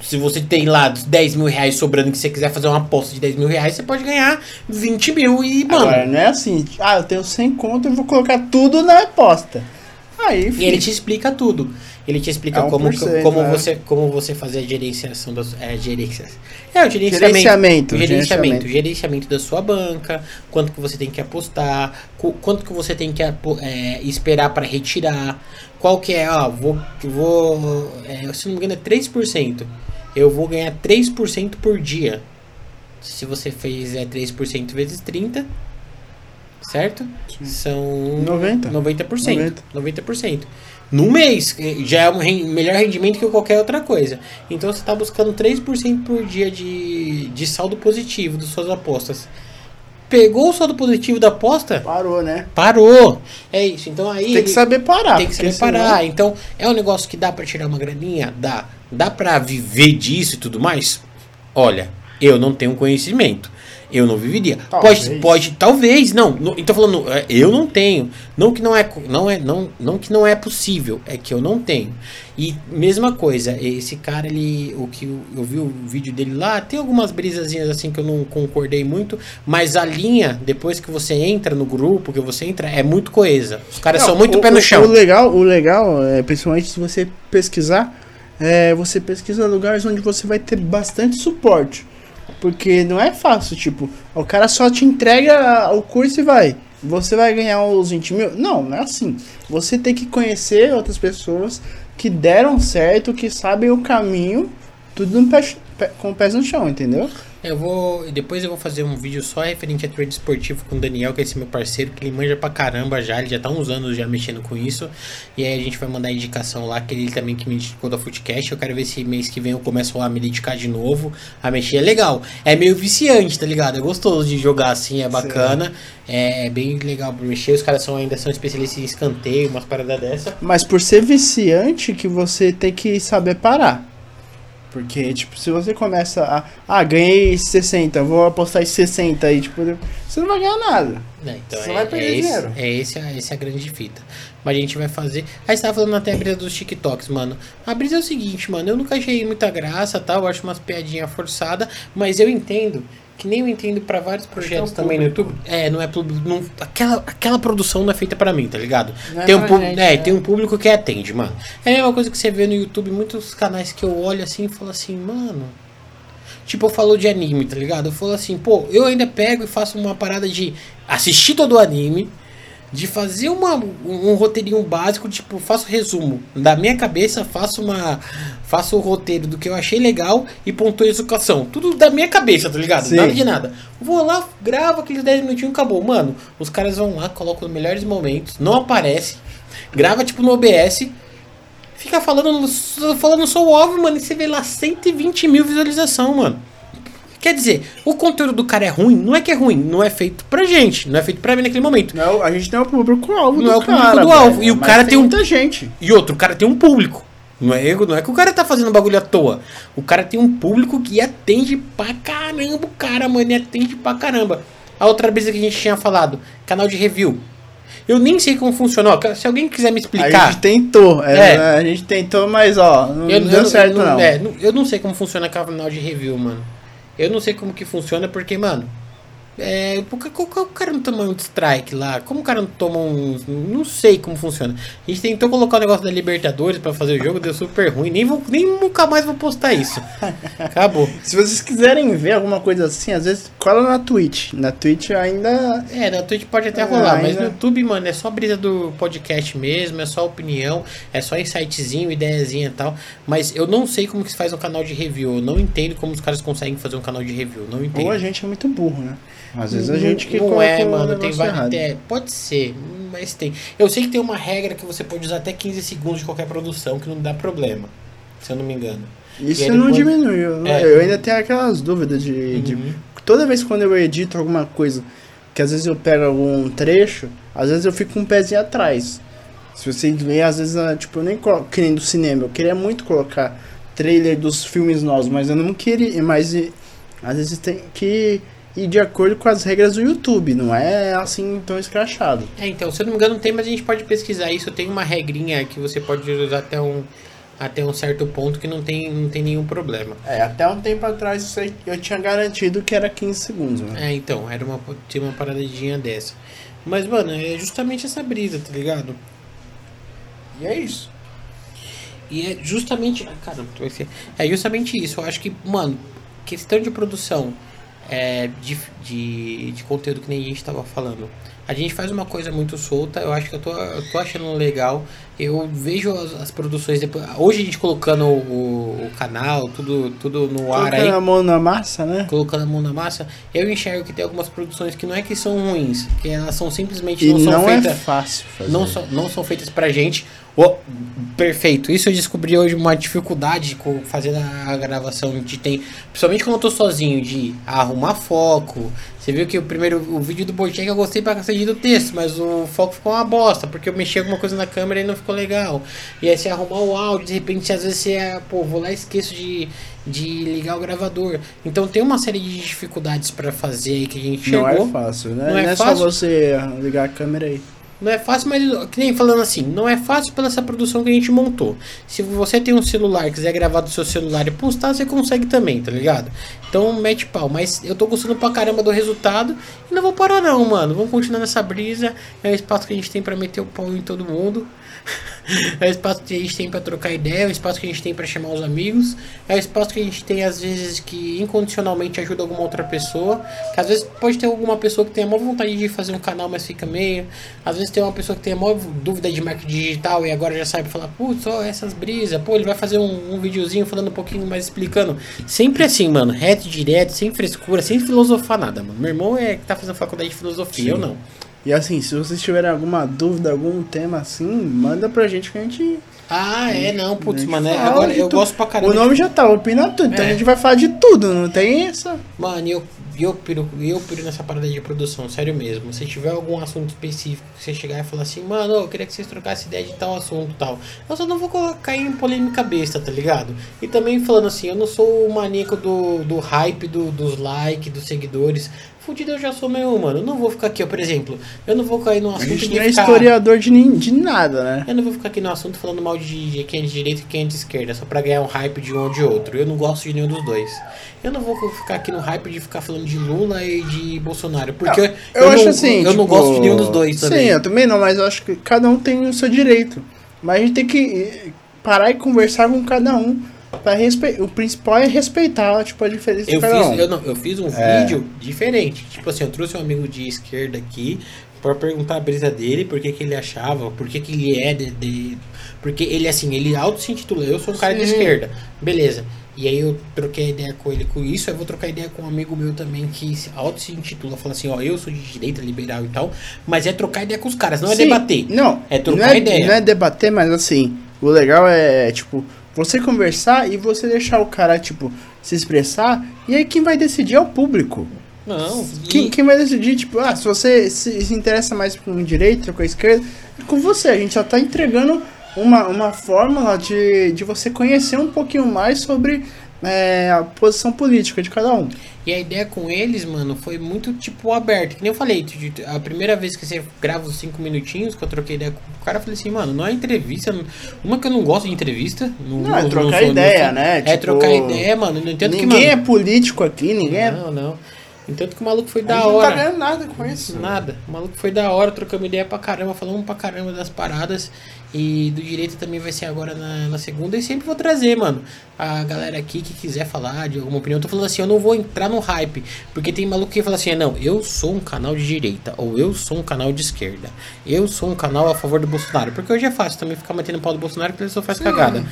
se você tem lá 10 mil reais sobrando que você quiser fazer uma aposta de 10 mil reais, você pode ganhar 20 mil e, mano. Agora, não é assim, ah, eu tenho 100 conto, eu vou colocar tudo na aposta. Aí, E filho, ele te explica tudo. Ele te explica É como, como, né? você, como você fazer a gerenciação das. É, gerências. É, o gerenciamento. Gerenciamento, gerenciamento. gerenciamento. Da sua banca, quanto que você tem que apostar, quanto que você tem que é, esperar para retirar. Qual que é, ó, vou. vou é, se não me engano, é 3%. Eu vou ganhar 3% por dia. Se você fizer 3% vezes 30, certo? São 90. 90%. 90%. No mês, eh, já é um melhor rendimento que qualquer outra coisa. Então você está buscando 3% por dia de, de saldo positivo das suas apostas. Pegou o saldo positivo da aposta? Parou, né? Parou. É isso. Então aí. Tem que saber parar. tem que saber parar. Então, é um negócio que dá pra tirar uma graninha? Dá. Dá pra viver disso e tudo mais? Olha, eu não tenho conhecimento. Eu não viveria. Talvez. Pode, pode, talvez, não. não então falando, é, eu não tenho. Não que não é, não é, não, não que não é possível, é que eu não tenho. E mesma coisa, esse cara ele, o que eu, eu vi o vídeo dele lá, tem algumas brisazinhas assim que eu não concordei muito, mas a linha depois que você entra no grupo, que você entra, é muito coesa. Os caras Não, são muito o- pé no chão. O legal, o legal é, principalmente se você pesquisar, é, você pesquisa lugares onde você vai ter bastante suporte. Porque não é fácil, tipo, o cara só te entrega o curso e vai. Você vai ganhar os 20 mil? Não, não é assim. Você tem que conhecer outras pessoas que deram certo, que sabem o caminho, tudo no pé- pé- com os pés no chão, entendeu? Eu vou. Depois eu vou fazer um vídeo só referente a trade esportivo com o Daniel, que é esse meu parceiro, que ele manja pra caramba já, ele já tá uns anos já mexendo com isso. E aí a gente vai mandar indicação lá, que ele também que me indicou da Footcast. Eu quero ver se mês que vem eu começo a me dedicar de novo, a mexer. É legal. É meio viciante, tá ligado? É gostoso de jogar assim, é bacana. É bem legal pra mexer. Os caras são, ainda são especialistas em escanteio, umas paradas dessa. Mas por ser viciante que você tem que saber parar. Porque, tipo, se você começa a. Ah, ganhei 60, vou apostar em 60 aí, tipo, você não vai ganhar nada. É, então Você é, vai perder é, esse, dinheiro. é esse, a- esse a grande fita. Mas a gente vai fazer. Aí você tava falando até a brisa dos TikToks, mano. A brisa é o seguinte, mano. Eu nunca achei muita graça, tá? Eu acho umas piadinhas forçadas. Mas eu entendo. Que nem eu entendo pra vários projetos é o também no. YouTube. É, não é público. Não, aquela, aquela produção não é feita pra mim, tá ligado? Não é tem, um pra público, gente, é, é. tem um público que atende, mano. É a mesma coisa que você vê no YouTube, muitos canais que eu olho assim e falo assim, mano. Tipo, eu falo de anime, tá ligado? Eu falo assim, pô, eu ainda pego e faço uma parada de assistir todo o anime, de fazer uma, um, um roteirinho básico, tipo, faço resumo. Da minha cabeça, faço uma. Faço o roteiro do que eu achei legal e pontuo a execução. Tudo da minha cabeça, tá ligado? Sim. Nada de nada. Vou lá, gravo aqueles 10 minutinhos e acabou. Mano, os caras vão lá, colocam os melhores momentos, não aparece, grava tipo no OBS. Fica falando, falando só o óbvio, mano, e você vê lá 120 mil visualização, mano. Quer dizer, o conteúdo do cara é ruim? Não é que é ruim, não é feito pra gente, não é feito pra mim naquele momento. Não, a gente não é o público-alvo Não é o público do alvo, e o cara tem um- muita gente. E outro, o cara tem um público. Não é, não é que o cara tá fazendo bagulho à toa. O cara tem um público que atende pra caramba o cara, mano. E atende pra caramba. A outra brisa que a gente tinha falado, canal de review. Eu nem sei como funciona. Ó, se alguém quiser me A explicar. gente tentou, é, É. a gente tentou, mas ó, não Eu, deu eu- certo eu não. é, não- eu não sei como funciona canal de review, mano. Eu não sei como que funciona, porque, mano. É, por que- como que o cara não toma um strike lá? Como o cara não toma um. Não sei como funciona. A gente tentou colocar o negócio da Libertadores pra fazer o jogo, deu super ruim. Nem, vou, nem nunca mais vou postar isso. Acabou. Se vocês quiserem ver alguma coisa assim, às vezes cola na Twitch. Na Twitch ainda. É, na Twitch pode até É, rolar, mas ainda- no YouTube, mano, é só brisa do podcast mesmo, é só opinião, é só insightzinho, ideiazinha e tal. Mas eu não sei como que se faz um canal de review. Eu não entendo como os caras conseguem fazer um canal de review. Não entendo. Ou a gente é muito burro, né? Às vezes a Não- gente que não é, mano, tem várias ideias. Pode ser, mas tem. Eu sei que tem uma regra que você pode usar até 15 segundos de qualquer produção que não dá problema, se eu não me engano. Isso não depois- diminui. Eu, É. eu ainda tenho aquelas dúvidas de, de- Uhum. Toda vez quando eu edito alguma coisa, que às vezes eu pego algum trecho, às vezes eu fico com um pezinho atrás. Se vocês verem, às vezes, ah, tipo, eu nem coloco que nem do cinema. Eu queria muito colocar trailer dos filmes novos, mas eu não queria. Mas às vezes tem que ir de acordo com as regras do YouTube, não é assim tão escrachado. É, então, se eu não me engano, tem, mas a gente pode pesquisar isso. Tem uma regrinha que você pode usar até um, até um certo ponto que não tem, não tem nenhum problema. É, até um tempo atrás eu tinha garantido que era 15 segundos, né? É, então, era uma, tinha uma paradinha dessa. Mas, mano, é justamente essa brisa, tá ligado? E é isso. E é justamente. ah, Caramba, vai ser- é justamente isso. Eu acho que, mano, questão de produção é, de, de, de conteúdo que nem a gente tava falando. A gente faz uma coisa muito solta, eu acho que eu tô, eu tô achando legal. Eu vejo as, as produções depois. Hoje a gente colocando o, o canal, tudo, tudo no ar aí. Colocando a mão na massa, né? Colocando a mão na massa, eu enxergo que tem algumas produções que não é que são ruins, que elas são simplesmente E não não, são é feitas fácil fazer. não, são, não são feitas pra gente. Ô, perfeito. Isso eu descobri hoje uma dificuldade com fazendo a gravação de tem, principalmente quando eu tô sozinho, de arrumar foco. Você viu que o primeiro o vídeo do Bojack eu gostei pra cacete do texto, mas o foco ficou uma bosta, porque eu mexi alguma coisa na câmera e não ficou legal. E aí você arrumar o áudio, de repente às vezes você, é, pô, vou lá e esqueço de, de ligar o gravador. Então tem uma série de dificuldades pra fazer aí que a gente Não chegou. é fácil, né? Não Não é é, fácil? só você ligar a câmera aí. Não é fácil, mas que nem falando assim, não é fácil pela essa produção que a gente montou. Se você tem um celular, quiser gravar do seu celular e postar, você consegue também, tá ligado? Então mete pau, mas eu tô gostando pra caramba do resultado e não vou parar não, mano. Vamos continuar nessa brisa. É o espaço que a gente tem pra meter o pau em todo mundo. É o espaço que a gente tem pra trocar ideia, é o espaço que a gente tem pra chamar os amigos, é o espaço que a gente tem às vezes que incondicionalmente ajuda alguma outra pessoa, que às vezes pode ter alguma pessoa que tenha maior vontade de fazer um canal, mas fica meio, às vezes tem uma pessoa que tem a maior dúvida de marketing digital e agora já sabe falar, putz, ó, essas brisas, pô, ele vai fazer um, um videozinho falando um pouquinho mais explicando. Sempre assim, mano, reto, direto, sem frescura, sem filosofar nada, mano. Meu irmão é que tá fazendo faculdade de filosofia, Sim. eu não. E assim, se vocês tiverem alguma dúvida, algum tema assim, manda pra gente que a gente. Ah, é, não, putz, a gente mano, é, agora eu tudo. gosto pra caramba. O nome já tá, opina tudo. Então É. a gente vai falar de tudo, não tem essa. Mano, eu eu piro, eu piro nessa parada de produção, sério mesmo. Se tiver algum assunto específico que você chegar e falar assim, mano, eu queria que vocês trocassem ideia de tal assunto tal. Eu só não vou cair em polêmica besta, tá ligado? E também falando assim, eu não sou o maníaco do, do hype, do, dos likes, dos seguidores. Fudido eu já sou meu, mano. Eu não vou ficar aqui, ó, por exemplo. Eu não vou cair no A assunto gente de não é ficar... historiador de, nin- de nada, né? Eu não vou ficar aqui no assunto falando mal de, quem é de direita e quem é de esquerda, só pra ganhar um hype de um ou de outro. Eu não gosto de nenhum dos dois. Eu não vou ficar aqui no hype de ficar falando de Lula e de Bolsonaro, porque eu, eu, acho não, assim. eu não tipo, gosto de nenhum dos dois também. Sim, eu também não, mas eu acho que cada um tem o seu direito. Mas a gente tem que parar e conversar com cada um. Pra respe... O principal é respeitar tipo, a diferença Eu de cada fiz, um. eu, não, eu fiz um É. vídeo diferente. Tipo assim, eu trouxe um amigo de esquerda aqui pra perguntar a brisa dele, por que, que ele achava, por que, que ele é de, de- Porque ele, assim, ele auto se intitula, eu sou um cara de Sim. esquerda. Beleza. E aí eu troquei ideia com ele com isso, eu vou trocar ideia com um amigo meu também que auto se intitula, fala assim, ó, eu sou de direita, liberal e tal, mas é trocar ideia com os caras, não é Sim, debater. Não, É trocar não é, ideia. Não é debater, mas assim, o legal é, tipo, você conversar e você deixar o cara, tipo, se expressar. E aí quem vai decidir é o público. Não, Quem, quem vai decidir, tipo, ah, se você se, se interessa mais com a direita ou com a esquerda, é com você. A gente só tá entregando uma, uma fórmula de, de você conhecer um pouquinho mais sobre é, a posição política de cada um. E a ideia com eles, mano, foi muito tipo aberto. Que nem eu falei, a primeira vez que você grava os cinco minutinhos que eu troquei ideia com o cara, eu falei assim, mano, não é entrevista. não- Uma que eu não gosto de entrevista. Não, Não, é não trocar sou- não ideia, sou- né? É Tipo, trocar ideia, mano. No entanto que, ninguém mano. é político aqui, ninguém é. Não, não. Entanto que o maluco foi a da gente não hora. tá ganhando nada com isso. Nada. O maluco foi da hora, trocamos ideia pra caramba, falamos pra caramba das paradas. E do direito também vai ser agora na, na segunda. E sempre vou trazer, mano. A galera aqui que quiser falar de alguma opinião. Eu tô falando assim, eu não vou entrar no hype. Porque tem maluco que fala assim, "Ah, não, eu sou um canal de direita. Ou eu sou um canal de esquerda. Eu sou um canal a favor do Bolsonaro. Porque hoje é fácil também ficar metendo pau do Bolsonaro porque ele só faz cagada.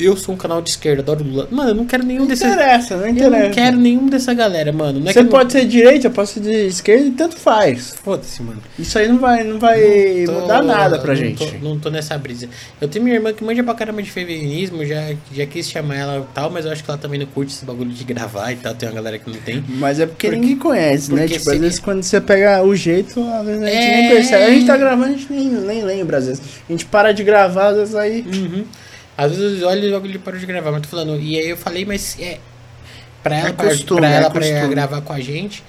Eu sou um canal de esquerda, adoro Lula. Mano, eu não quero nenhum Não desses. interessa, não Eu interessa. não quero nenhum dessa galera, mano. Não é Você eu não- pode ser de direita, eu posso ser de esquerda e tanto faz. Foda-se, mano. Isso aí não vai, não vai Tô- mudar nada pra não gente. Tô, não tô nessa brisa. Eu tenho minha irmã que manja pra caramba de feminismo, já, já quis chamar ela e tal, mas eu acho que ela também não curte esse bagulho de gravar e tal. Tem uma galera que não tem. Mas é porque, Porque- ninguém conhece, né? porque Tipo, se- às vezes quando você pega o jeito, às vezes a gente É. nem percebe. A gente tá gravando, a gente nem, nem lembra, às vezes. A gente para de gravar, às vezes aí. Uhum. Às vezes eu olho e logo ele parou de gravar, mas tô falando. E aí eu falei, mas é. Pra ela, É pra- costume, pra, é ela pra gravar com a gente.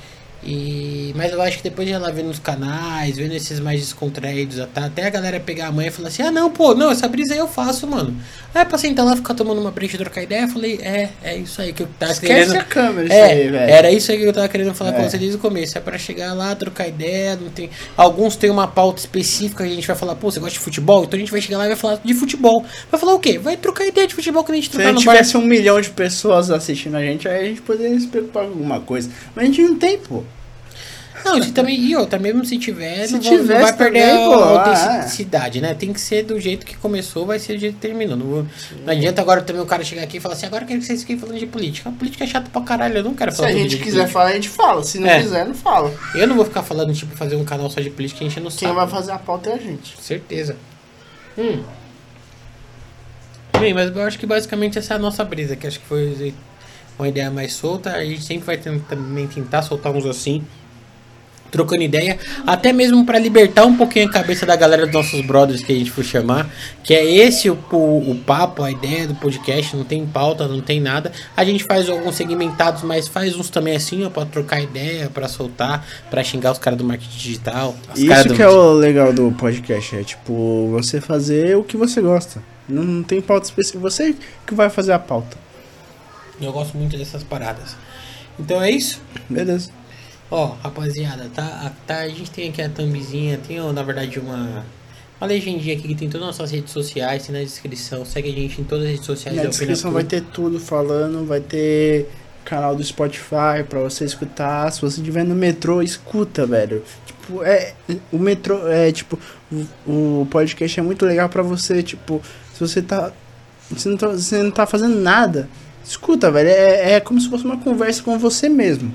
E, mas eu acho que depois de ela ver nos canais, vendo esses mais descontraídos, até a galera pegar a mãe e falar assim: ah, não, pô, não, essa brisa aí eu faço, mano. Aí pra sentar lá, ficar tomando uma brecha e trocar ideia, eu falei: é, é isso aí que eu tava Esquece querendo. a câmera, isso É, aí, velho. era isso aí que eu tava querendo falar com É. você desde o começo. É pra chegar lá, trocar ideia. Não tem... Alguns têm uma pauta específica, a gente vai falar, pô, você gosta de futebol? Então a gente vai chegar lá e vai falar de futebol. Vai falar o quê? Vai trocar ideia de futebol que a gente Se trocar gente no bar. tivesse um milhão de pessoas assistindo a gente, aí a gente poderia se preocupar com alguma coisa. Mas a gente não tem, pô. Não, se também, e outra, mesmo se tiver, Se não, vai- não vai perder também, a pô, ah, autenticidade, né? Tem que ser do jeito que começou, vai ser do jeito que terminou. Não, não adianta agora também o cara chegar aqui e falar assim, agora eu quero que vocês fiquem falando de política. A política é chata pra caralho, eu não quero Se falar a todo gente quiser política. falar, a gente fala. Se não É. quiser, não fala. Eu não vou ficar falando, tipo, fazer um canal só de política enchendo o Quem saco. vai fazer a pauta é a gente. Certeza. Hum. Bem, mas eu acho que basicamente essa é a nossa brisa, que acho que foi uma ideia mais solta. A gente sempre vai tentar, também tentar soltar uns assim, trocando ideia, até mesmo para libertar um pouquinho a cabeça da galera dos nossos brothers que a gente for chamar, que é esse o, o, o papo, a ideia do podcast, não tem pauta, não tem nada. A gente faz alguns segmentados, mas faz uns também assim, ó, para trocar ideia, para soltar, para xingar os caras do marketing digital. Isso do- que é o legal do podcast, é tipo, você fazer o que você gosta. Não, não tem pauta específica, você que vai fazer a pauta. Eu gosto muito dessas paradas. Então é isso. Beleza. Ó, rapaziada, tá, a- tá, a gente tem aqui a thumbzinha, tem ó, na verdade uma, uma legendinha aqui que tem todas as nossas redes sociais, tem na descrição. Segue a gente em todas as redes sociais. Na da descrição vai ter tudo falando, vai ter canal do Spotify pra você escutar. Se você estiver no metrô, escuta, velho. Tipo, é. O metrô é tipo. O, o podcast é muito legal pra você, tipo, se você tá. Você não tá, você não tá fazendo nada. Escuta, velho. É, é como se fosse uma conversa com você mesmo.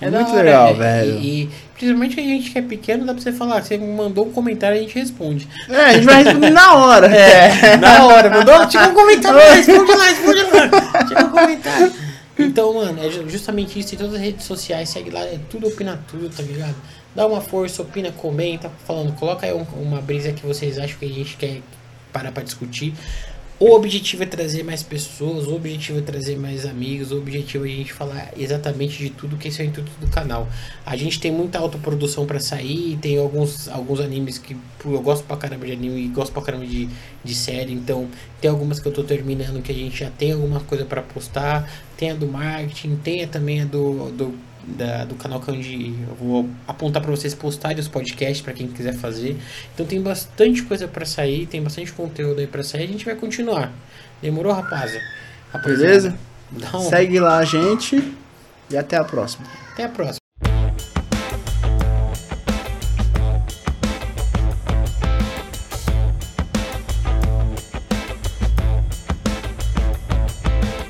É, muito hora, legal, é, velho. E, e principalmente a gente que é pequeno, dá pra você falar. Você mandou um comentário, a gente responde. É, a gente vai responder na hora. É, na hora, mandou? Tira um comentário responde lá, responde lá. Tira um comentário. Então, mano, é justamente isso. Em todas as redes sociais, segue lá, é tudo opina tudo, tá ligado? Dá uma força, opina, comenta, falando, coloca aí um- uma brisa que vocês acham que a gente quer parar pra discutir. O objetivo é trazer mais pessoas, o objetivo é trazer mais amigos, o objetivo é a gente falar exatamente de tudo que esse é o intuito do canal. A gente tem muita autoprodução pra sair, tem alguns, alguns animes que eu gosto pra caramba de anime e gosto pra caramba de, de série, então tem algumas que eu tô terminando que a gente já tem alguma coisa pra postar, tem a do marketing, tem a também a do, do, da- do canal que é onde eu vou apontar pra vocês postarem os podcasts pra quem quiser fazer. Então tem bastante coisa pra sair, tem bastante conteúdo aí pra sair, a gente vai continuar. Demorou, rapaza? Beleza? Um... Segue lá a gente e até a próxima. Até a próxima.